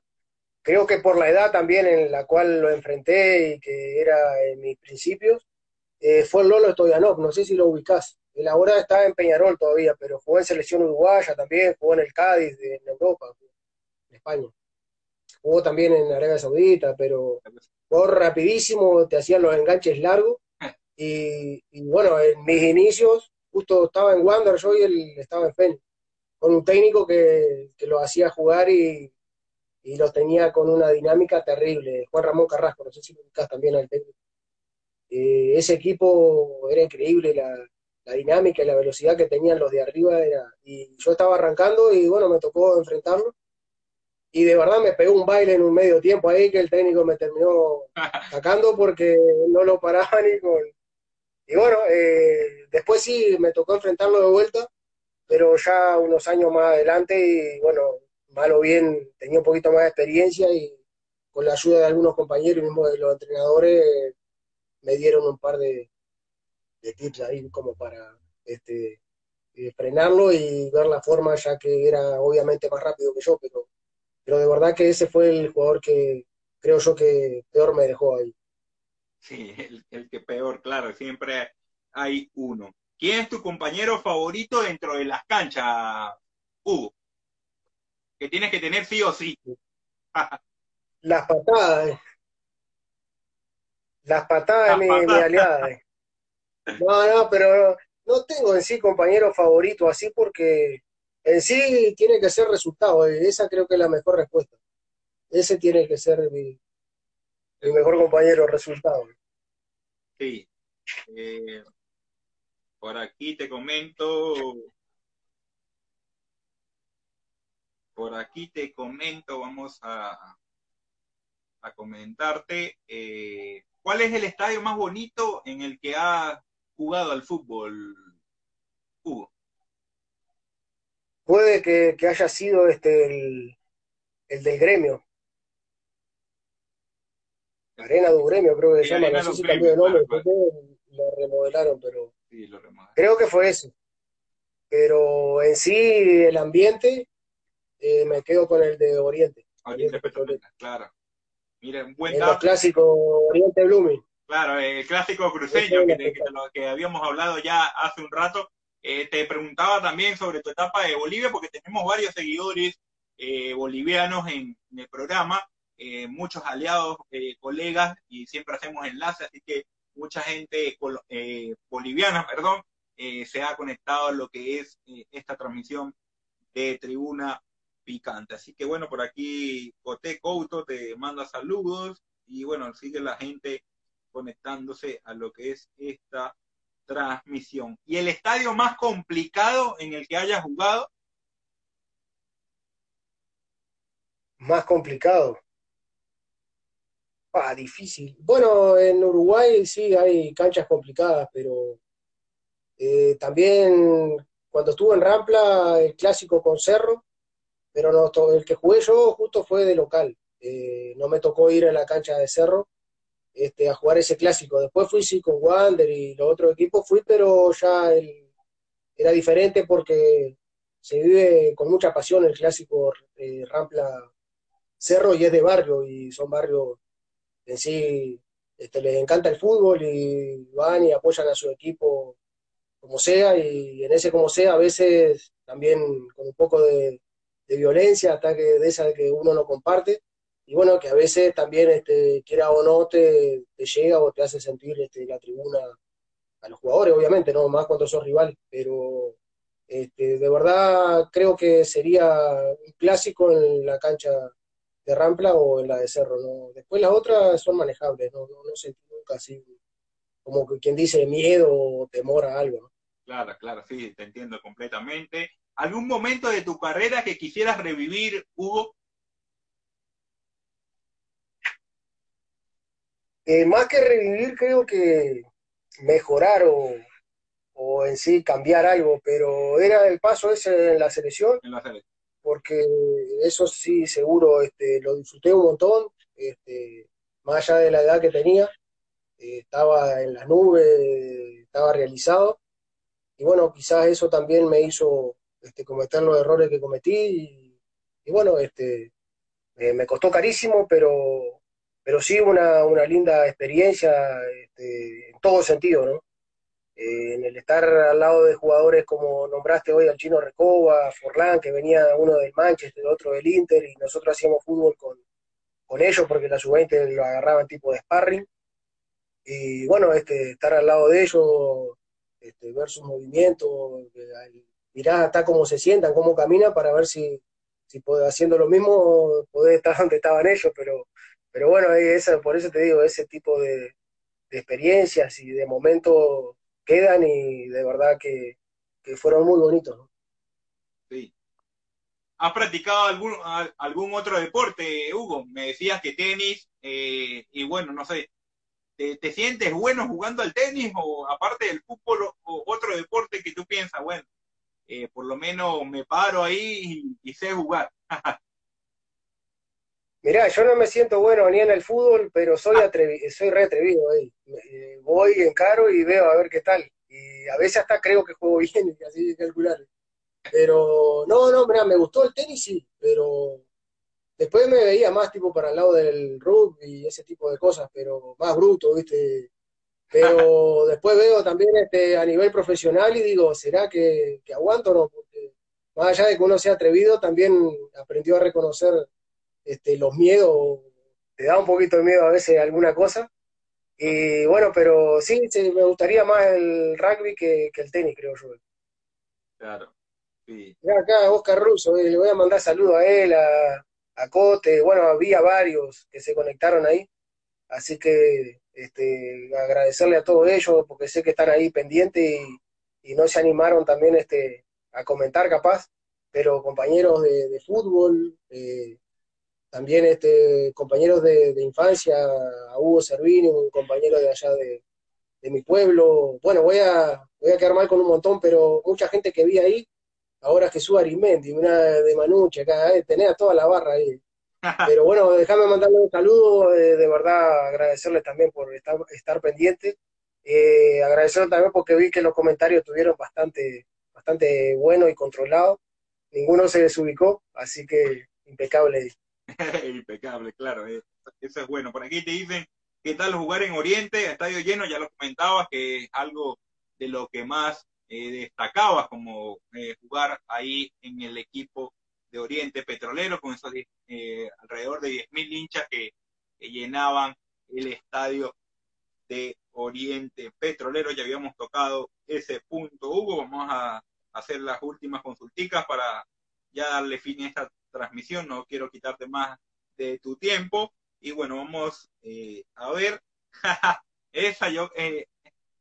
creo que por la edad también en la cual lo enfrenté y que era en mis principios, fue el Lolo Stoyanov, no sé si lo ubicás. Él ahora está en Peñarol todavía, pero jugó en selección uruguaya también, jugó en el Cádiz en Europa, en España. Jugó también en Arabia Saudita, pero jugó rapidísimo, te hacían los enganches largos. Y, bueno, en mis inicios, justo estaba en Wander yo y él estaba en Fénix, con un técnico que, lo hacía jugar y, y los tenía con una dinámica terrible. Juan Ramón Carrasco, no sé si lo ubicás también al técnico. Eh, ese equipo era increíble, la, la dinámica y la velocidad que tenían los de arriba era, y yo estaba arrancando y bueno, me tocó enfrentarlo y de verdad me pegó un baile en un medio tiempo ahí que el técnico me terminó sacando porque no lo paraba ni con... Y bueno, eh, después sí me tocó enfrentarlo de vuelta, pero ya unos años más adelante y bueno, mal o bien tenía un poquito más de experiencia y con la ayuda de algunos compañeros y mismo de los entrenadores me dieron un par de, de tips ahí como para este, eh, frenarlo y ver la forma, ya que era obviamente más rápido que yo, pero, pero de verdad que ese fue el jugador que creo yo que peor me dejó ahí. Sí, el, que peor, claro, siempre hay uno. ¿Quién es tu compañero favorito dentro de las canchas, Hugo? Que tienes que tener sí o sí. las patadas. Eh. Las patadas de mi, mi aliada. Eh. No, no, pero no tengo en sí compañero favorito así porque en sí tiene que ser resultado. esa creo que es la mejor respuesta. Ese tiene que ser mi, mejor compañero resultado. Sí. Eh, por aquí te comento. Por aquí te comento, vamos a, a comentarte. Eh, ¿Cuál es el estadio más bonito en el que ha jugado al fútbol, Hugo? Puede que, haya sido este el, el, del gremio. Arena del Gremio, creo que se llama, no sé si cambió de nombre, lo remodelaron, pero sí, lo creo que fue eso. Pero en sí, el ambiente, eh, me quedo con el de Oriente. Oriente, claro. Mira, un buen dato. clásico Oriente Blooming. Claro, el clásico cruceño que, lo que habíamos hablado ya hace un rato. Eh, te preguntaba también sobre tu etapa de Bolivia, porque tenemos varios seguidores eh, bolivianos en, el programa, eh, muchos aliados, colegas, y siempre hacemos enlaces, así que mucha gente boliviana, perdón, se ha conectado a lo que es esta transmisión de Tribuna Picante. Así que bueno, por aquí Cote Couto te manda saludos y bueno, sigue la gente conectándose a lo que es esta transmisión. ¿Y el estadio más complicado en el que haya jugado? Más complicado. Difícil. Bueno, en Uruguay sí hay canchas complicadas, pero eh, también cuando estuve en Rampla, el clásico con Cerro, pero no, el que jugué yo justo fue de local. Eh, no me tocó ir a la cancha de Cerro, este, a jugar ese clásico. Después fui sí con Wander y los otros equipos, fui, pero ya era diferente porque se vive con mucha pasión el clásico eh, Rampla Cerro y es de barrio y son barrios en sí, este, les encanta el fútbol y van y apoyan a su equipo como sea y en ese como sea a veces también con un poco de, violencia, ataque de esa que uno no comparte. Y bueno, que a veces también, este, quiera o no, te, llega o te hace sentir este, la tribuna a los jugadores, obviamente, no más cuando sos rival, pero este, de verdad creo que sería un clásico en la cancha de Rampla o en la de Cerro, ¿no? Después las otras son manejables, no, no, sentí nunca así como que quien dice miedo o temor a algo, Claro, claro, sí, te entiendo completamente. ¿Algún momento de tu carrera que quisieras revivir, Hugo? más que revivir, creo que mejorar o, en sí cambiar algo, pero era el paso ese en la selección, porque eso sí, seguro, este, lo disfruté un montón, este, más allá de la edad que tenía, eh, estaba en las nubes, estaba realizado, y bueno, quizás eso también me hizo este, cometer los errores que cometí, y, bueno, este, me costó carísimo, pero pero sí una, una linda experiencia este, en todo sentido, ¿no? Eh, en el estar al lado de jugadores como nombraste hoy al chino Recoba, Forlán, que venía uno del Manchester, otro del Inter, y nosotros hacíamos fútbol con, con ellos porque la sub-20 lo agarraban tipo de sparring. Y bueno, este, estar al lado de ellos, este, ver sus movimientos, mirar hasta cómo se sientan, cómo caminan, para ver si, si haciendo lo mismo podés estar donde estaban ellos, pero pero bueno, esa, por eso te digo, ese tipo de, experiencias y de momentos quedan y de verdad que, fueron muy bonitos. Sí. ¿Has practicado algún, algún otro deporte, Hugo? Me decías que tenis, eh, y bueno, no sé, ¿te, sientes bueno jugando al tenis o aparte del fútbol o, otro deporte que tú piensas, bueno, eh, por lo menos me paro ahí y sé jugar? Mirá, yo no me siento bueno ni en el fútbol, pero soy soy re atrevido ahí. Eh, voy, encaro y veo a ver qué tal. Y a veces hasta creo que juego bien, y así calcular. Pero no, no, mirá, me gustó el tenis, sí, pero después me veía más tipo para el lado del rugby y ese tipo de cosas, pero más bruto, ¿viste? Pero después veo también este, a nivel profesional y digo, ¿será que, que aguanto o no? Porque más allá de que uno sea atrevido, también aprendió a reconocer este, los miedos, te da un poquito de miedo a veces alguna cosa. Y bueno, pero sí, me gustaría más el rugby que, el tenis, creo yo. Claro, sí. acá Oscar Russo, eh, le voy a mandar saludos a él, a, Cote, bueno, había varios que se conectaron ahí, así que este, agradecerle a todos ellos porque sé que están ahí pendientes y, no se animaron también este, a comentar capaz, pero compañeros de, fútbol, eh, también este, compañeros de, infancia, a Hugo Servini, un compañero de allá de, mi pueblo. Bueno, voy a, voy a quedar mal con un montón, pero mucha gente que vi ahí, ahora Jesús Arimendi, una de Manuche, acá, eh, tenés a toda la barra ahí. Pero bueno, déjame mandarle un saludo, eh, de verdad agradecerles también por estar, estar pendiente. Eh, agradecerles también porque vi que los comentarios estuvieron bastante, bastante buenos y controlados. Ninguno se desubicó, así que impecable. Impecable, claro. Eh, eso es bueno. Por aquí te dicen ¿Qué tal jugar en Oriente, estadio lleno? Ya lo comentabas, que es algo de lo que más eh, destacabas como eh, jugar ahí en el equipo de Oriente Petrolero con esos eh, alrededor de 10.000 hinchas que, llenaban el estadio de Oriente Petrolero. Ya habíamos tocado ese punto, Hugo. Vamos a hacer las últimas consulticas para ya darle fin a esta transmisión. No quiero quitarte más de tu tiempo. Y bueno, vamos eh, a ver. Esa yo, eh,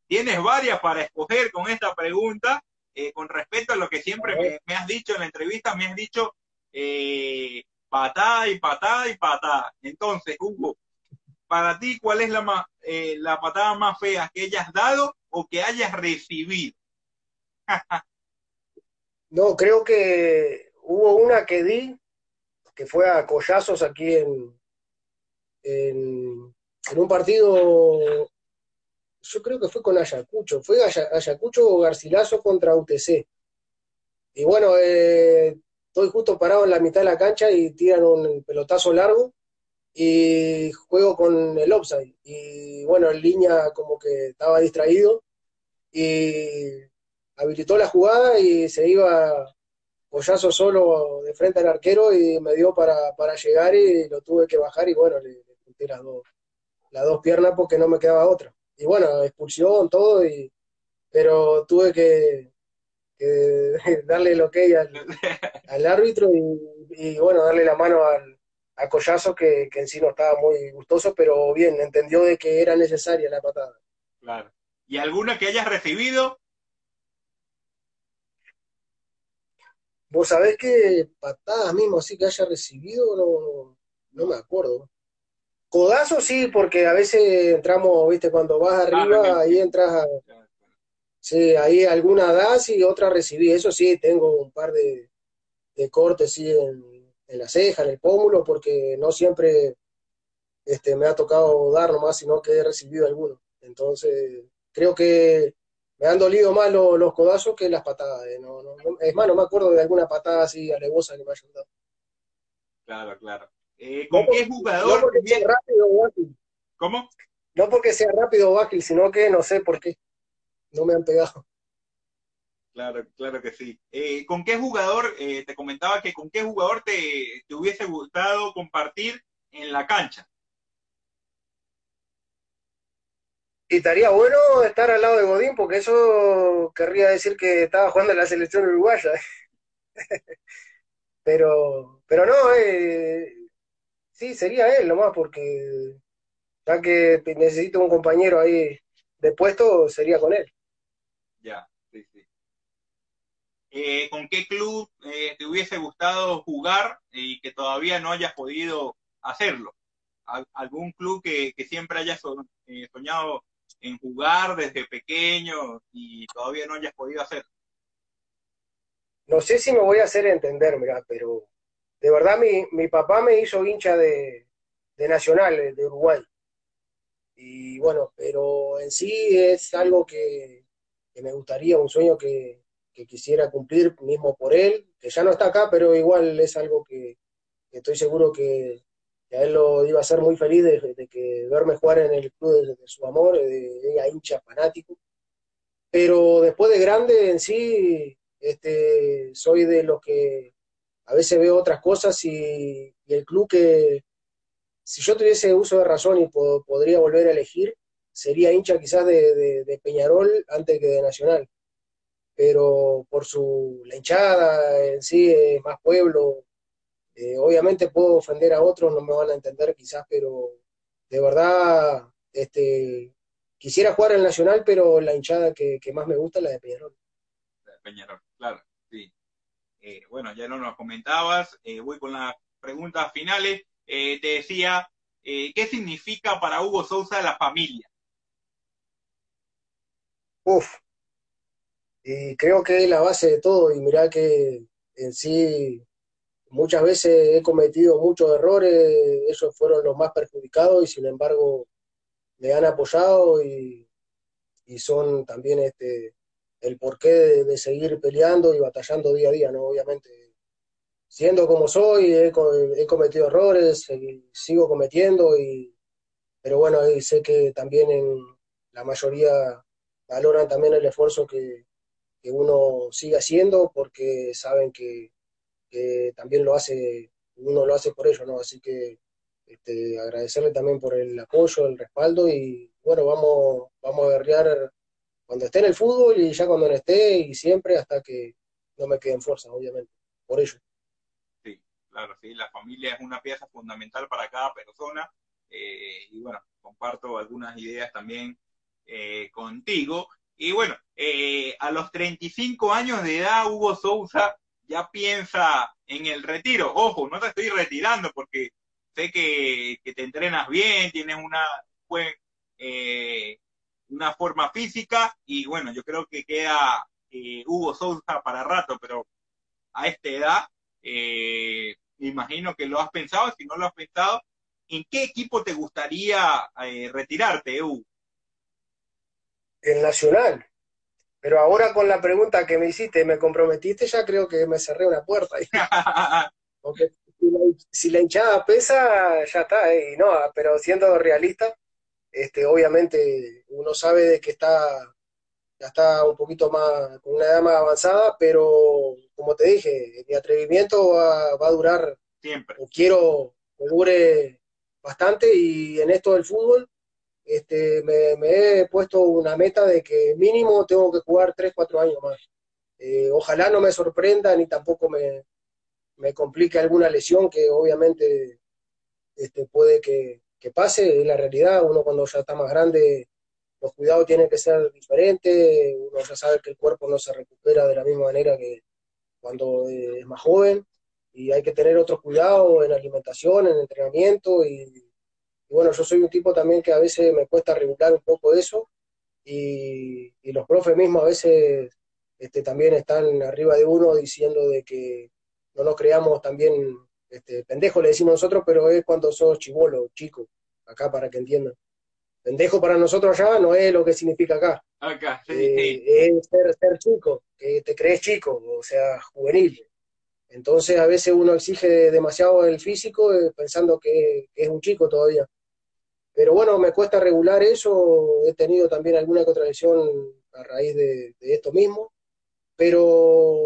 tienes varias para escoger con esta pregunta. Eh, con respecto a lo que siempre me, has dicho en la entrevista, me has dicho eh, patada y patada y patada. Entonces, Hugo, para ti, ¿cuál es la, la patada más fea que hayas dado o que hayas recibido? no, creo que hubo una que di, que fue a collazos aquí en, en, un partido, yo creo que fue con Ayacucho, fue Ayacucho o Garcilaso contra UTC. Y bueno, eh, estoy justo parado en la mitad de la cancha y tiran un pelotazo largo y juego con el offside. Y bueno, en línea como que estaba distraído y habilitó la jugada y se iba pollazo solo de frente al arquero y me dio para, para llegar y lo tuve que bajar y bueno, le, las dos, las dos piernas porque no me quedaba otra. Y bueno, expulsión, todo, y, pero tuve que, darle el ok al, árbitro y, bueno, darle la mano al, a Collazo que, en sí no estaba muy gustoso, pero bien, entendió de que era necesaria la patada. Claro. ¿Y alguna que hayas recibido? Vos sabés que patadas mismo así que haya recibido, no, no me acuerdo. Codazo sí, porque a veces entramos, viste, cuando vas ah, arriba, ahí entras a... Sí, ahí alguna das y otra recibí. Eso sí, tengo un par de, cortes sí, en, la ceja, en el pómulo, porque no siempre este, me ha tocado dar nomás, sino que he recibido alguno. Entonces, creo que me han dolido más los, codazos que las patadas. Eh, no, no, es más, no me acuerdo de alguna patada así alevosa que me haya dado. Claro, claro. Eh, ¿Con qué jugador? No porque sea rápido o ágil. ¿Cómo? No porque sea rápido o ágil, sino que no sé por qué. No me han pegado. Claro, claro que sí. Eh, ¿Con qué jugador, eh, te comentaba que con qué jugador te, te, hubiese gustado compartir en la cancha? Y estaría bueno estar al lado de Godín, porque eso querría decir que estaba jugando en la selección uruguaya. pero, pero no, eh, Sí, sería él nomás, porque ya que necesito un compañero ahí de puesto, sería con él. Ya, sí, sí. Eh, ¿Con qué club eh, te hubiese gustado jugar y que todavía no hayas podido hacerlo? ¿Algún club que, siempre hayas eh, soñado en jugar desde pequeño y todavía no hayas podido hacerlo? No sé si me voy a hacer entender, mira, pero de verdad mi, mi papá me hizo hincha de, de Nacional, de Uruguay. Y bueno, pero en sí es algo que, me gustaría, un sueño que, quisiera cumplir mismo por él, que ya no está acá, pero igual es algo que, estoy seguro que, a él lo iba a hacer muy feliz de, que verme jugar en el club de, su amor, de, de hincha fanático. Pero después de grande en sí, este, soy de los que a veces veo otras cosas y, el club que, si yo tuviese uso de razón y podría volver a elegir, sería hincha quizás de, Peñarol antes que de Nacional. Pero por su la hinchada en sí, es más pueblo, eh, obviamente puedo ofender a otros, no me van a entender quizás, pero de verdad este, quisiera jugar en Nacional, pero la hinchada que, que más me gusta es la de Peñarol. La de Peñarol, claro. Eh, bueno, ya no nos comentabas, eh, voy con las preguntas finales. Te decía, ¿qué significa para Hugo Sousa la familia? Uf, creo que es la base de todo y mirá que en sí muchas veces he cometido muchos errores, ellos fueron los más perjudicados y sin embargo me han apoyado y, y son también este, el porqué de, seguir peleando y batallando día a día, ¿no? Obviamente, siendo como soy, he, cometido errores, sigo cometiendo y, pero bueno, sé que también en la mayoría valoran también el esfuerzo que, que uno sigue haciendo porque saben que, que, también lo hace, uno lo hace por ello, ¿no? Así que este, agradecerle también por el apoyo, el respaldo y bueno, vamos, vamos a guerrear cuando esté en el fútbol y ya cuando no esté y siempre hasta que no me queden fuerzas, obviamente, por ello. Sí, claro, sí, la familia es una pieza fundamental para cada persona eh, y bueno, comparto algunas ideas también eh, contigo. Y bueno, eh, a los 35 años de edad, Hugo Sousa ya piensa en el retiro. Ojo, no te estoy retirando porque sé que, te entrenas bien, tienes una, una forma física y bueno, yo creo que queda Hugo Sousa para rato, pero a esta edad, me imagino que lo has pensado, si no lo has pensado, ¿en qué equipo te gustaría eh, retirarte, Eu? El Nacional. Pero ahora con la pregunta que me hiciste, me comprometiste, ya creo que me cerré una puerta. Porque si la, hinchada pesa, ya está, eh, y no, pero siendo realista, este, obviamente uno sabe de que está, ya está un poquito más, con una edad más avanzada, pero como te dije, mi atrevimiento va, va a durar, siempre. O quiero que dure bastante y en esto del fútbol este, me, he puesto una meta de que mínimo tengo que jugar 3, 4 años más. Eh, ojalá no me sorprenda ni tampoco me, me, complique alguna lesión que obviamente este, puede que, que pase, es la realidad, uno cuando ya está más grande los cuidados tienen que ser diferentes, uno ya sabe que el cuerpo no se recupera de la misma manera que cuando es más joven, y hay que tener otros cuidados en alimentación, en entrenamiento y, bueno, yo soy un tipo también que a veces me cuesta regular un poco eso y, los profes mismos a veces este, también están arriba de uno diciendo de que no nos creamos también este, pendejo le decimos nosotros, pero es cuando sos chivolo, chico, acá para que entiendan. Pendejo para nosotros allá no es lo que significa acá. Acá, eh, es ser, ser chico, que te crees chico, o sea, juvenil. Entonces a veces uno exige demasiado el físico eh, pensando que, es un chico todavía. Pero bueno, me cuesta regular eso, he tenido también alguna contradicción a raíz de, esto mismo. Pero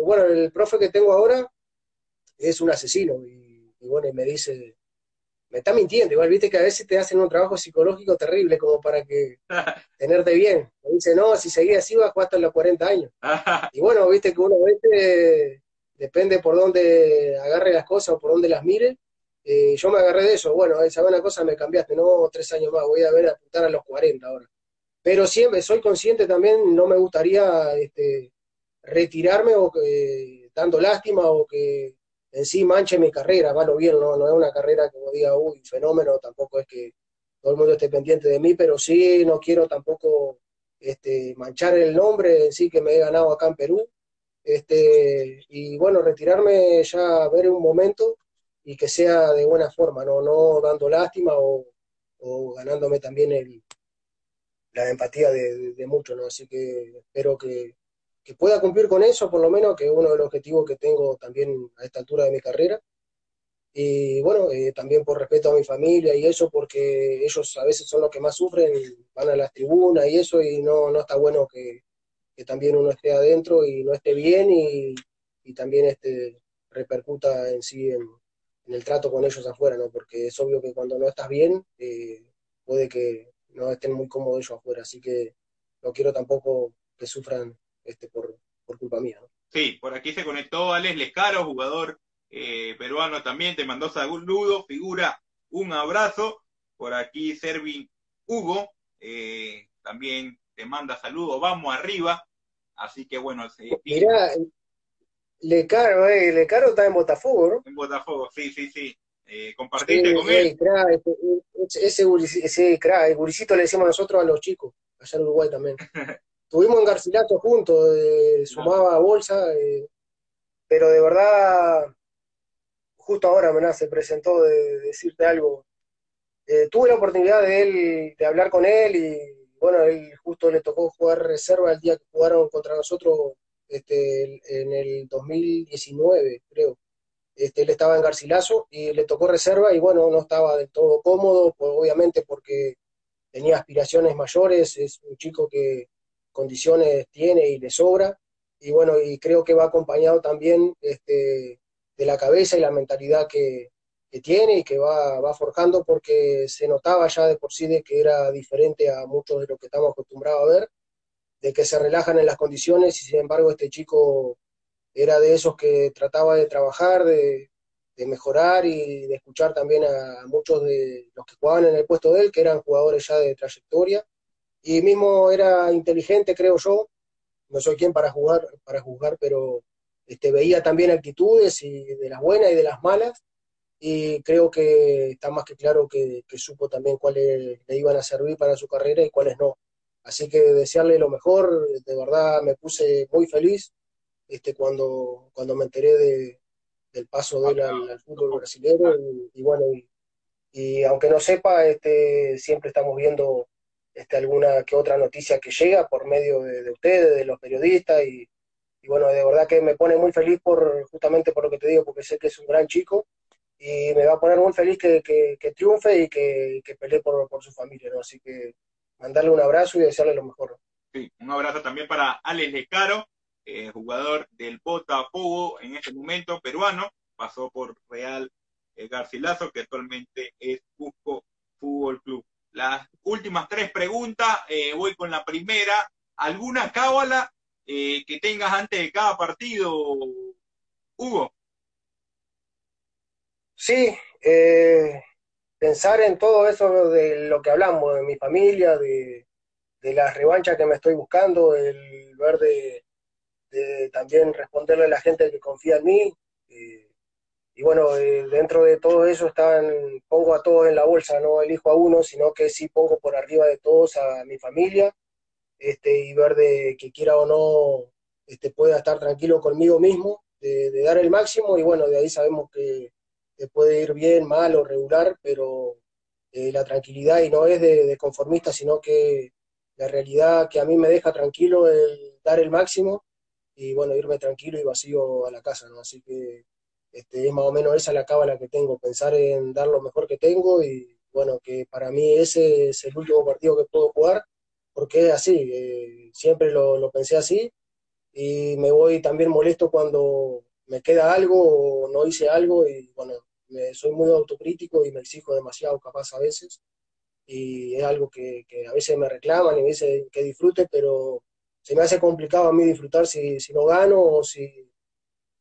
bueno, el profe que tengo ahora es un asesino y, bueno, y me dice, me está mintiendo, igual viste que a veces te hacen un trabajo psicológico terrible como para que tenerte bien. Me dice, no, si seguís así vas a jugar hasta los 40 años. y bueno, viste que uno a veces depende por dónde agarre las cosas o por dónde las mire. Eh, yo me agarré de eso, bueno, esa buena cosa me cambiaste, no tres años más, voy a ver a apuntar a los 40 ahora. Pero siempre soy consciente también, no me gustaría este, retirarme o que, dando lástima o que en sí manche mi carrera, malo bien, no, no es una carrera como diga, uy, fenómeno, tampoco es que todo el mundo esté pendiente de mí, pero sí no quiero tampoco este, manchar el nombre en sí que me he ganado acá en Perú, este, y bueno, retirarme ya a ver un momento y que sea de buena forma, no, no dando lástima o, ganándome también el, la empatía de, muchos, ¿no? Así que espero que, pueda cumplir con eso, por lo menos, que es uno de los objetivos que tengo también a esta altura de mi carrera. Y bueno, eh, también por respeto a mi familia y eso, porque ellos a veces son los que más sufren, van a las tribunas y eso, y no, no está bueno que, que también uno esté adentro y no esté bien y, también este, repercuta en sí en, el trato con ellos afuera, ¿no? Porque es obvio que cuando no estás bien, eh, puede que no estén muy cómodos ellos afuera, así que no quiero tampoco que sufran este, por, por culpa mía, ¿no? Sí, por aquí se conectó Alex Lescaro, jugador eh, peruano también, te mandó saludo, figura, un abrazo. Por aquí Servin Hugo, eh, también te manda saludos, vamos arriba. Así que bueno, se... Mirá, Lecaro, eh, Lecaro está en Botafogo, ¿no? En Botafogo, sí, sí, sí. Eh, compartiste con él. ese, ese, ese crack, el gurisito le decimos nosotros a los chicos, allá en Uruguay también. Tuvimos en Garcilaso juntos, eh, sumaba bolsa, eh, pero de verdad, justo ahora me se presentó de, decirte algo. Eh, tuve la oportunidad de él, de hablar con él y bueno, él justo le tocó jugar reserva el día que jugaron contra nosotros este, en el 2019, creo. Este, él estaba en Garcilaso y le tocó reserva y bueno, no estaba del todo cómodo, obviamente porque tenía aspiraciones mayores, es un chico que condiciones tiene y le sobra, y bueno, y creo que va acompañado también este, de la cabeza y la mentalidad que, que tiene y que va, va, forjando porque se notaba ya de por sí de que era diferente a muchos de los que estamos acostumbrados a ver, de que se relajan en las condiciones y sin embargo este chico era de esos que trataba de trabajar, de, mejorar y de escuchar también a muchos de los que jugaban en el puesto de él, que eran jugadores ya de trayectoria, y mismo era inteligente, creo yo, no soy quien para jugar, para juzgar, pero este, veía también actitudes y de las buenas y de las malas, y creo que está más que claro que supo también cuáles le iban a servir para su carrera y cuáles no. Así que desearle lo mejor, de verdad me puse muy feliz este, cuando, cuando me enteré de, del paso de él al, fútbol brasileño y, bueno, y, aunque no sepa, este, siempre estamos viendo este, alguna que otra noticia que llega por medio de, ustedes, de los periodistas y, bueno, de verdad que me pone muy feliz por justamente por lo que te digo, porque sé que es un gran chico y me va a poner muy feliz que, triunfe y que, que pelee por, por su familia, ¿no? Así que mandarle un abrazo y desearle lo mejor. Sí, un abrazo también para Alex Lecaro, eh, jugador del Botafogo en este momento, peruano, pasó por Real eh, Garcilaso, que actualmente es Cusco Fútbol Club. Las últimas tres preguntas, eh, voy con la primera. ¿Alguna cábala eh, que tengas antes de cada partido, Hugo? Sí, pensar en todo eso de lo que hablamos, de mi familia, de, de las revanchas que me estoy buscando, el ver de, también responderle a la gente que confía en mí. y bueno, eh, dentro de todo eso están, pongo a todos en la bolsa, no elijo a uno, sino que sí pongo por arriba de todos a mi familia este, y ver de que quiera o no este, pueda estar tranquilo conmigo mismo, de, dar el máximo y bueno, de ahí sabemos que, puede ir bien, mal o regular, pero eh, la tranquilidad y no es de, conformista, sino que la realidad que a mí me deja tranquilo es dar el máximo y bueno, irme tranquilo y vacío a la casa, ¿no? Así que este, es más o menos esa la cábala que tengo, pensar en dar lo mejor que tengo y bueno, que para mí ese es el último partido que puedo jugar, porque es así, eh, siempre lo, lo, pensé así y me voy también molesto cuando me queda algo o no hice algo y bueno, me, soy muy autocrítico y me exijo demasiado capaz a veces y es algo que, a veces me reclaman y me dicen que disfrute, pero se me hace complicado a mí disfrutar si, si no gano o si,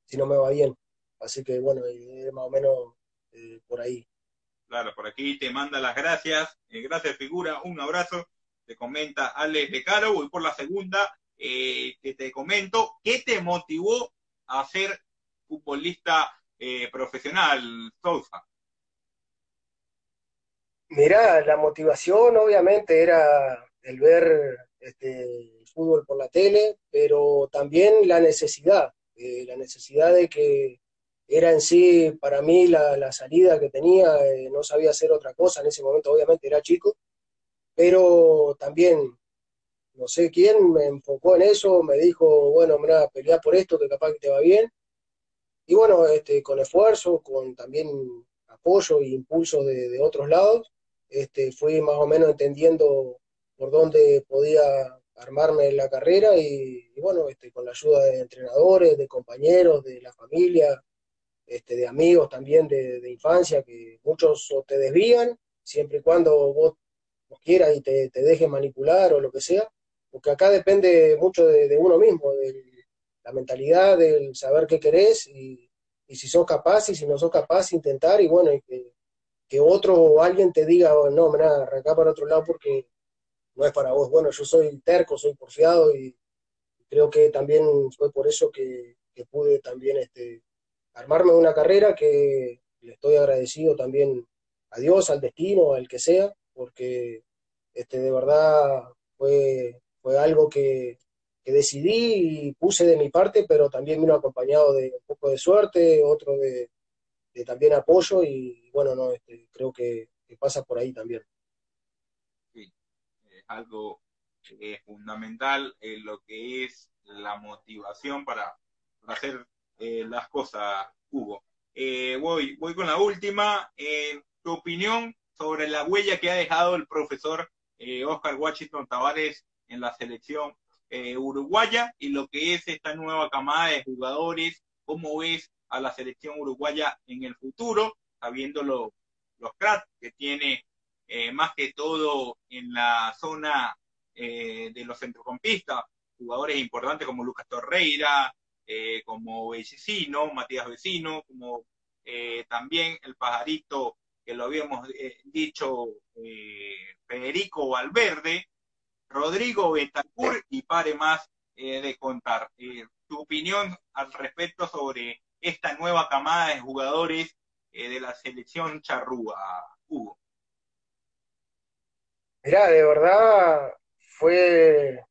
si no me va bien. Así que bueno, más o menos eh, por ahí. Claro, por aquí te manda las gracias. Eh, gracias, figura. Un abrazo. Te comenta Alex de Caro. Voy por la segunda. Eh, que te comento. ¿Qué te motivó a ser futbolista profesional, Sousa? Mira, la motivación obviamente era el ver este, fútbol por la tele, pero también la necesidad, eh, la necesidad de que era en sí para mí la, salida que tenía, eh, no sabía hacer otra cosa, en ese momento obviamente era chico, pero también no sé quién me enfocó en eso, me dijo, bueno, mira, pelea por esto, que capaz que te va bien. Y bueno, este, con esfuerzo, con también apoyo e impulso de, otros lados, este, fui más o menos entendiendo por dónde podía armarme la carrera y, bueno, este, con la ayuda de entrenadores, de compañeros, de la familia, este, de amigos también de, infancia, que muchos te desvían, siempre y cuando vos, quieras y te, te dejes manipular o lo que sea, porque acá depende mucho de, uno mismo, la mentalidad, del saber qué querés y, si sos capaz y si no sos capaz, intentar y bueno, que, que otro o alguien te diga, oh, no, mira, arrancá para otro lado porque no es para vos. Bueno, yo soy terco, soy porfiado y creo que también fue por eso que, pude también este, armarme una carrera que le estoy agradecido también a Dios, al destino, al que sea, porque este, de verdad fue, fue algo que, decidí y puse de mi parte, pero también vino acompañado de un poco de suerte, otro de, también apoyo y bueno, no, este, creo que pasa por ahí también algo que es fundamental en lo que es la motivación para, hacer eh, las cosas, Hugo. Eh, voy, voy con la última. Eh, tu opinión sobre la huella que ha dejado el profesor Oscar Washington Tavares en la selección eh, uruguaya y lo que es esta nueva camada de jugadores, cómo ves a la selección uruguaya en el futuro, sabiendo los cracks que tiene eh, más que todo en la zona de los centrocampistas, jugadores importantes como Lucas Torreira, como Vecino, Matías Vecino, como también el pajarito que lo habíamos dicho, Federico Valverde, Rodrigo Betancourt y pare más eh, de contar. Eh, tu opinión al respecto sobre esta nueva camada de jugadores eh, de la selección charrúa, Hugo. Mirá, de verdad fue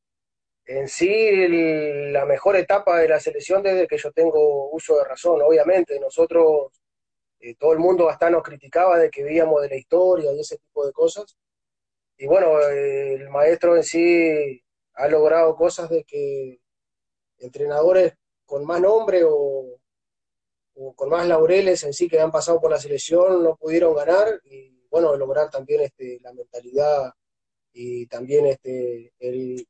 en sí la mejor etapa de la selección desde que yo tengo uso de razón. Obviamente, nosotros, todo el mundo hasta nos criticaba de que veíamos de la historia y ese tipo de cosas y bueno, el maestro en sí ha logrado cosas de que entrenadores con más nombre o, con más laureles en sí que han pasado por la selección no pudieron ganar y bueno, lograr también este, la mentalidad y también este, el,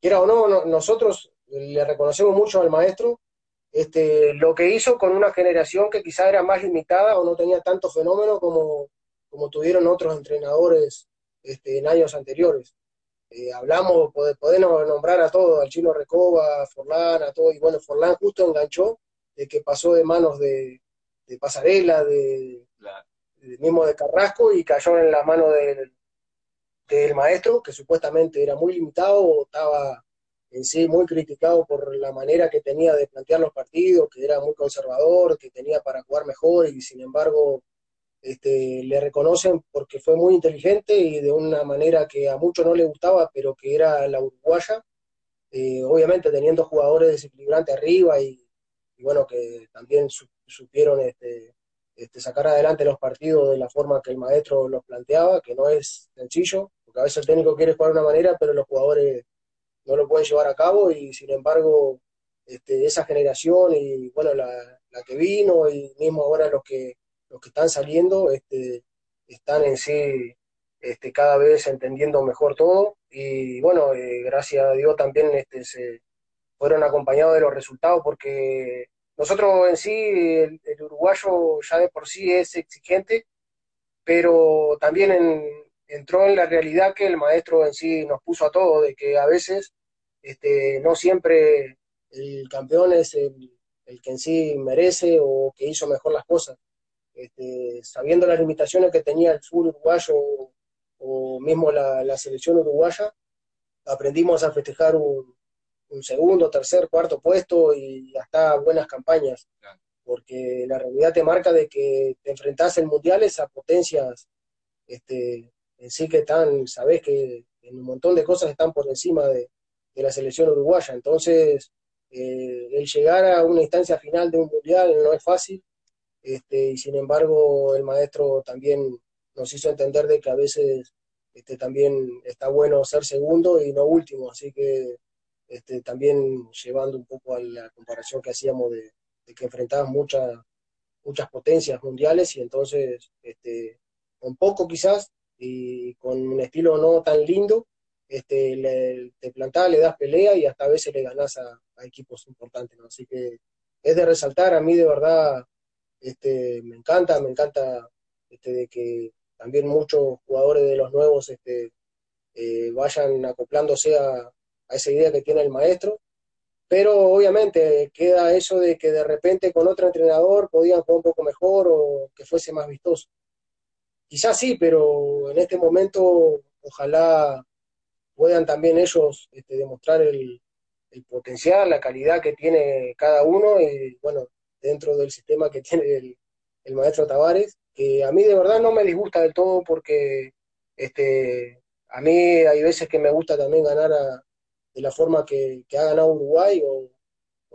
quiera o no, nosotros le reconocemos mucho al maestro este, lo que hizo con una generación que quizá era más limitada o no tenía tanto fenómeno como, como tuvieron otros entrenadores este, en años anteriores. Eh, hablamos, podemos nombrar a todos, al chino Recoba, a Forlán, a todo, y bueno, Forlán justo enganchó de que pasó de manos de, Pasarela, de, mismo de Carrasco, y cayó en la mano del, del maestro, que supuestamente era muy limitado, estaba en sí muy criticado por la manera que tenía de plantear los partidos, que era muy conservador, que tenía para jugar mejor, y sin embargo este, le reconocen porque fue muy inteligente y de una manera que a muchos no le gustaba, pero que era la uruguaya, eh, obviamente teniendo jugadores desequilibrantes arriba y, bueno, que también supieron este, este, sacar adelante los partidos de la forma que el maestro los planteaba, que no es sencillo, porque a veces el técnico quiere jugar de una manera, pero los jugadores no lo pueden llevar a cabo y sin embargo este, esa generación y bueno, la, la que vino y mismo ahora los que los que están saliendo este, están en sí este, cada vez entendiendo mejor todo y bueno, eh, gracias a Dios también este, se fueron acompañados de los resultados porque nosotros en sí, el, uruguayo ya de por sí es exigente, pero también entró en la realidad que el maestro en sí nos puso a todos, de que a veces este, no siempre el campeón es el, el que en sí merece o que hizo mejor las cosas. Este, sabiendo las limitaciones que tenía el sur uruguayo o, mismo la, selección uruguaya, aprendimos a festejar un, segundo, tercer, cuarto puesto y hasta buenas campañas, porque la realidad te marca de que te enfrentás en mundiales a potencias este, en sí que están, sabes que en un montón de cosas están por encima de, la selección uruguaya, entonces eh, el llegar a una instancia final de un mundial no es fácil, este, y sin embargo el maestro también nos hizo entender de que a veces este, también está bueno ser segundo y no último, así que este, también llevando un poco a la comparación que hacíamos de, que enfrentabas muchas muchas potencias mundiales y entonces este, con poco quizás y con un estilo no tan lindo, este, te plantás, le das pelea y hasta a veces le ganás a, equipos importantes, así que es de resaltar, a mí de verdad este, me encanta, me encanta este, de que también muchos jugadores de los nuevos este, eh, vayan acoplándose a, esa idea que tiene el maestro, pero obviamente queda eso de que de repente con otro entrenador podían jugar un poco mejor o que fuese más vistoso. Quizás sí, pero en este momento ojalá puedan también ellos este, demostrar el, el, potencial, la calidad que tiene cada uno y bueno, dentro del sistema que tiene el, maestro Tavares, que a mí de verdad no me disgusta del todo porque este, a mí hay veces que me gusta también ganar de la forma que, ha ganado Uruguay o,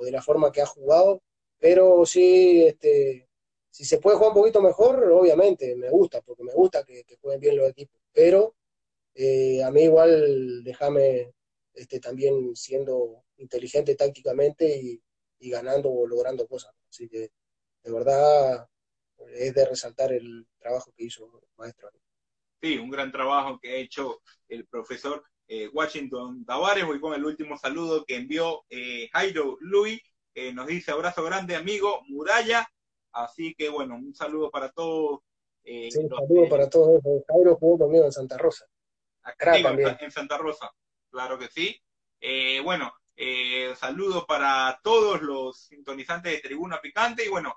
de la forma que ha jugado, pero sí, este, si se puede jugar un poquito mejor, obviamente me gusta, porque me gusta que, jueguen bien los equipos, pero eh, a mí igual déjame este, también siendo inteligente tácticamente y, y ganando o logrando cosas. Así que de verdad es de resaltar el trabajo que hizo el maestro. sí, un gran trabajo que ha hecho el profesor eh, Washington Tavares. Voy con el último saludo que envió eh, Jairo Luis, que nos dice abrazo grande amigo Muralla. Así que bueno, un saludo para todos. Eh, sí, un saludo para todos. Jairo jugó conmigo en Santa Rosa. Acá en Santa Rosa, claro que sí. bueno, saludo para todos los sintonizantes de Tribuna Picante y bueno,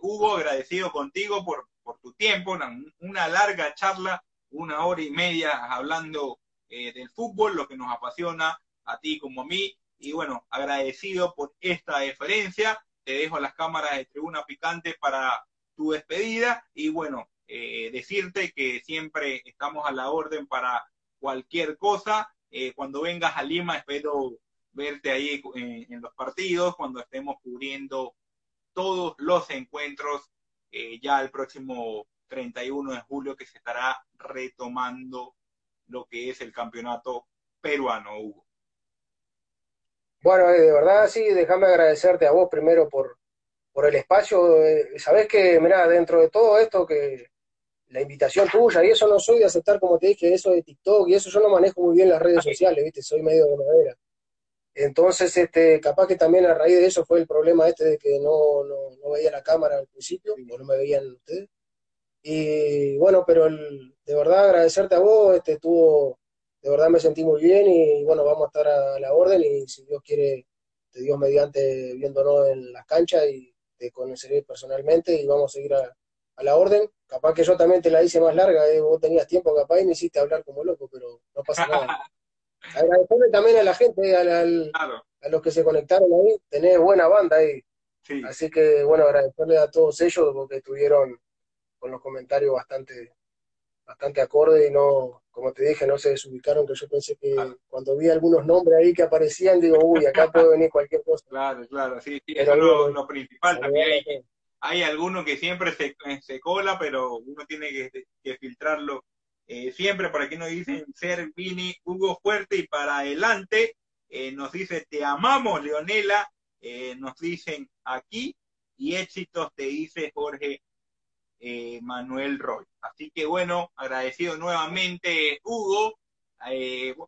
Hugo, agradecido contigo por, por tu tiempo, una larga charla, una hora y media hablando eh, del fútbol, lo que nos apasiona a ti como a mí. Y bueno, agradecido por esta deferencia. Te dejo las cámaras de Tribuna Picante para tu despedida. Y bueno, eh, decirte que siempre estamos a la orden para cualquier cosa. Eh, cuando vengas a Lima, espero verte ahí en, los partidos, cuando estemos cubriendo todos los encuentros ya el próximo 31 de julio que se estará retomando lo que es el campeonato peruano, Hugo. Bueno, eh, de verdad sí, déjame agradecerte a vos primero por, por el espacio. Eh, sabés que, mira, dentro de todo esto, que la invitación tuya, y eso no soy de aceptar, como te dije, eso de TikTok, y eso yo no manejo muy bien las redes sociales, ¿viste? Soy medio de madera. Entonces, este, capaz que también a raíz de eso fue el problema este de que no, no, veía la cámara al principio, o no me veían ustedes. Y bueno, pero el, de verdad agradecerte a vos, este, estuvo, de verdad me sentí muy bien y bueno, vamos a estar a la orden y si Dios quiere, te Dios mediante viéndonos en las canchas y te conoceré personalmente y vamos a seguir a, la orden. Capaz que yo también te la hice más larga, eh, vos tenías tiempo capaz y me hiciste hablar como loco, pero no pasa nada. Agradecerle también a la gente, a los que se conectaron ahí, tenés buena banda ahí. Así que bueno, agradecerle a todos ellos porque estuvieron con los comentarios bastante, bastante acorde y no, como te dije, no se desubicaron, que yo pensé que cuando vi algunos nombres ahí que aparecían, digo, uy, acá puede venir cualquier cosa. Claro, claro, sí, sí, eso es lo, principal también. Hay, hay alguno que siempre se, se cola, pero uno tiene que, filtrarlo eh, siempre. Por aquí nos dicen ser Vini Hugo Fuerte y para adelante. Eh, nos dice te amamos, Leonela. Eh, nos dicen aquí y éxitos te dice Jorge Manuel Roy. Así que bueno, agradecido nuevamente, Hugo.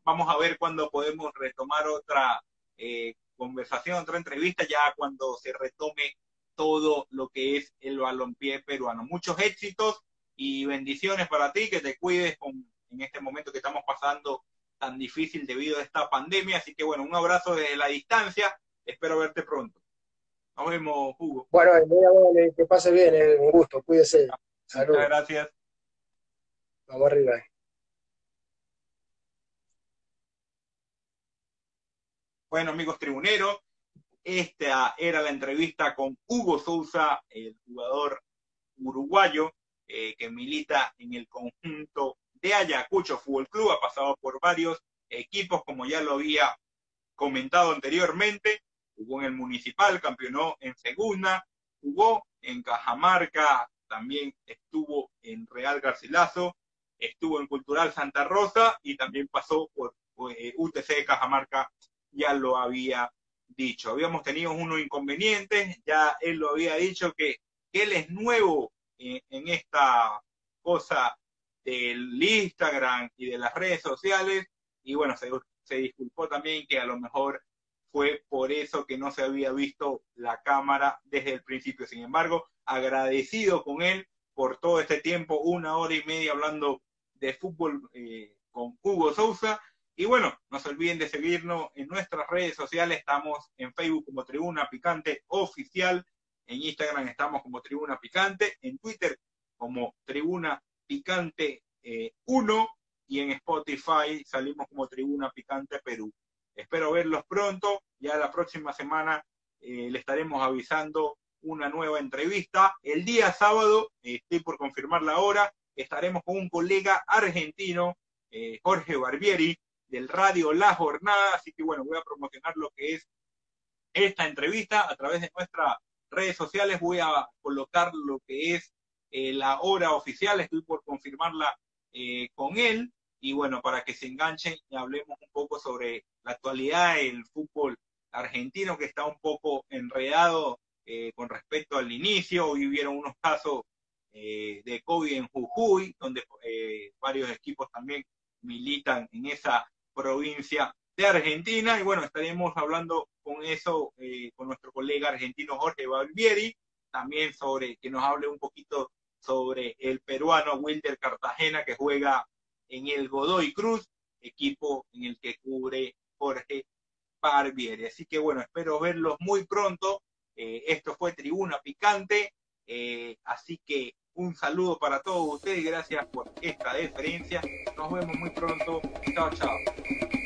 Vamos a ver cuándo podemos retomar otra conversación, otra entrevista, ya cuando se retome todo lo que es el balompié peruano. Muchos éxitos y bendiciones para ti, que te cuides en este momento que estamos pasando tan difícil debido a esta pandemia. Así que bueno, un abrazo desde la distancia. Espero verte pronto. Nos vemos, Hugo. Bueno, que pase bien, eh, un gusto, cuídese. Saludos. Muchas gracias. Vamos arriba. Bueno, amigos tribuneros, esta era la entrevista con Hugo Sousa, el jugador uruguayo eh, que milita en el conjunto de Ayacucho Fútbol Club, ha pasado por varios equipos, como ya lo había comentado anteriormente, jugó en el Municipal, campeonó en Segunda, jugó en Cajamarca, también estuvo en Real Garcilaso, estuvo en Cultural Santa Rosa y también pasó por eh, UTC de Cajamarca, ya lo había dicho. Habíamos tenido unos inconvenientes, ya él lo había dicho que, él es nuevo en esta cosa del Instagram y de las redes sociales y bueno, se, se disculpó también que a lo mejor fue por eso que no se había visto la cámara desde el principio. Sin embargo, agradecido con él por todo este tiempo, una hora y media hablando de fútbol eh, con Hugo Sousa. Y bueno, no se olviden de seguirnos en nuestras redes sociales. Estamos en Facebook como Tribuna Picante Oficial. En Instagram estamos como Tribuna Picante. En Twitter como Tribuna Picante 1. Eh, y en Spotify salimos como Tribuna Picante Perú. Espero verlos pronto. Ya la próxima semana eh, le estaremos avisando una nueva entrevista. El día sábado, eh, estoy por confirmar la hora, estaremos con un colega argentino, Jorge Barbieri, del radio La Jornada. Así que bueno, voy a promocionar lo que es esta entrevista a través de nuestras redes sociales. Voy a colocar lo que es la hora oficial. Estoy por confirmarla con él y bueno, para que se enganchen y hablemos un poco sobre la actualidad del fútbol argentino que está un poco enredado eh, con respecto al inicio. Hoy hubieron unos casos eh, de COVID en Jujuy, donde varios equipos también militan en esa provincia de Argentina. Y bueno, estaremos hablando con eso, con nuestro colega argentino Jorge Balbieri, también sobre que nos hable un poquito sobre el peruano Wilder Cartagena que juega en el Godoy Cruz, equipo en el que cubre Jorge Barbieri. Así que bueno, espero verlos muy pronto. Eh, esto fue Tribuna Picante. Eh, así que un saludo para todos ustedes. Gracias por esta deferencia. Nos vemos muy pronto. Chao, chao.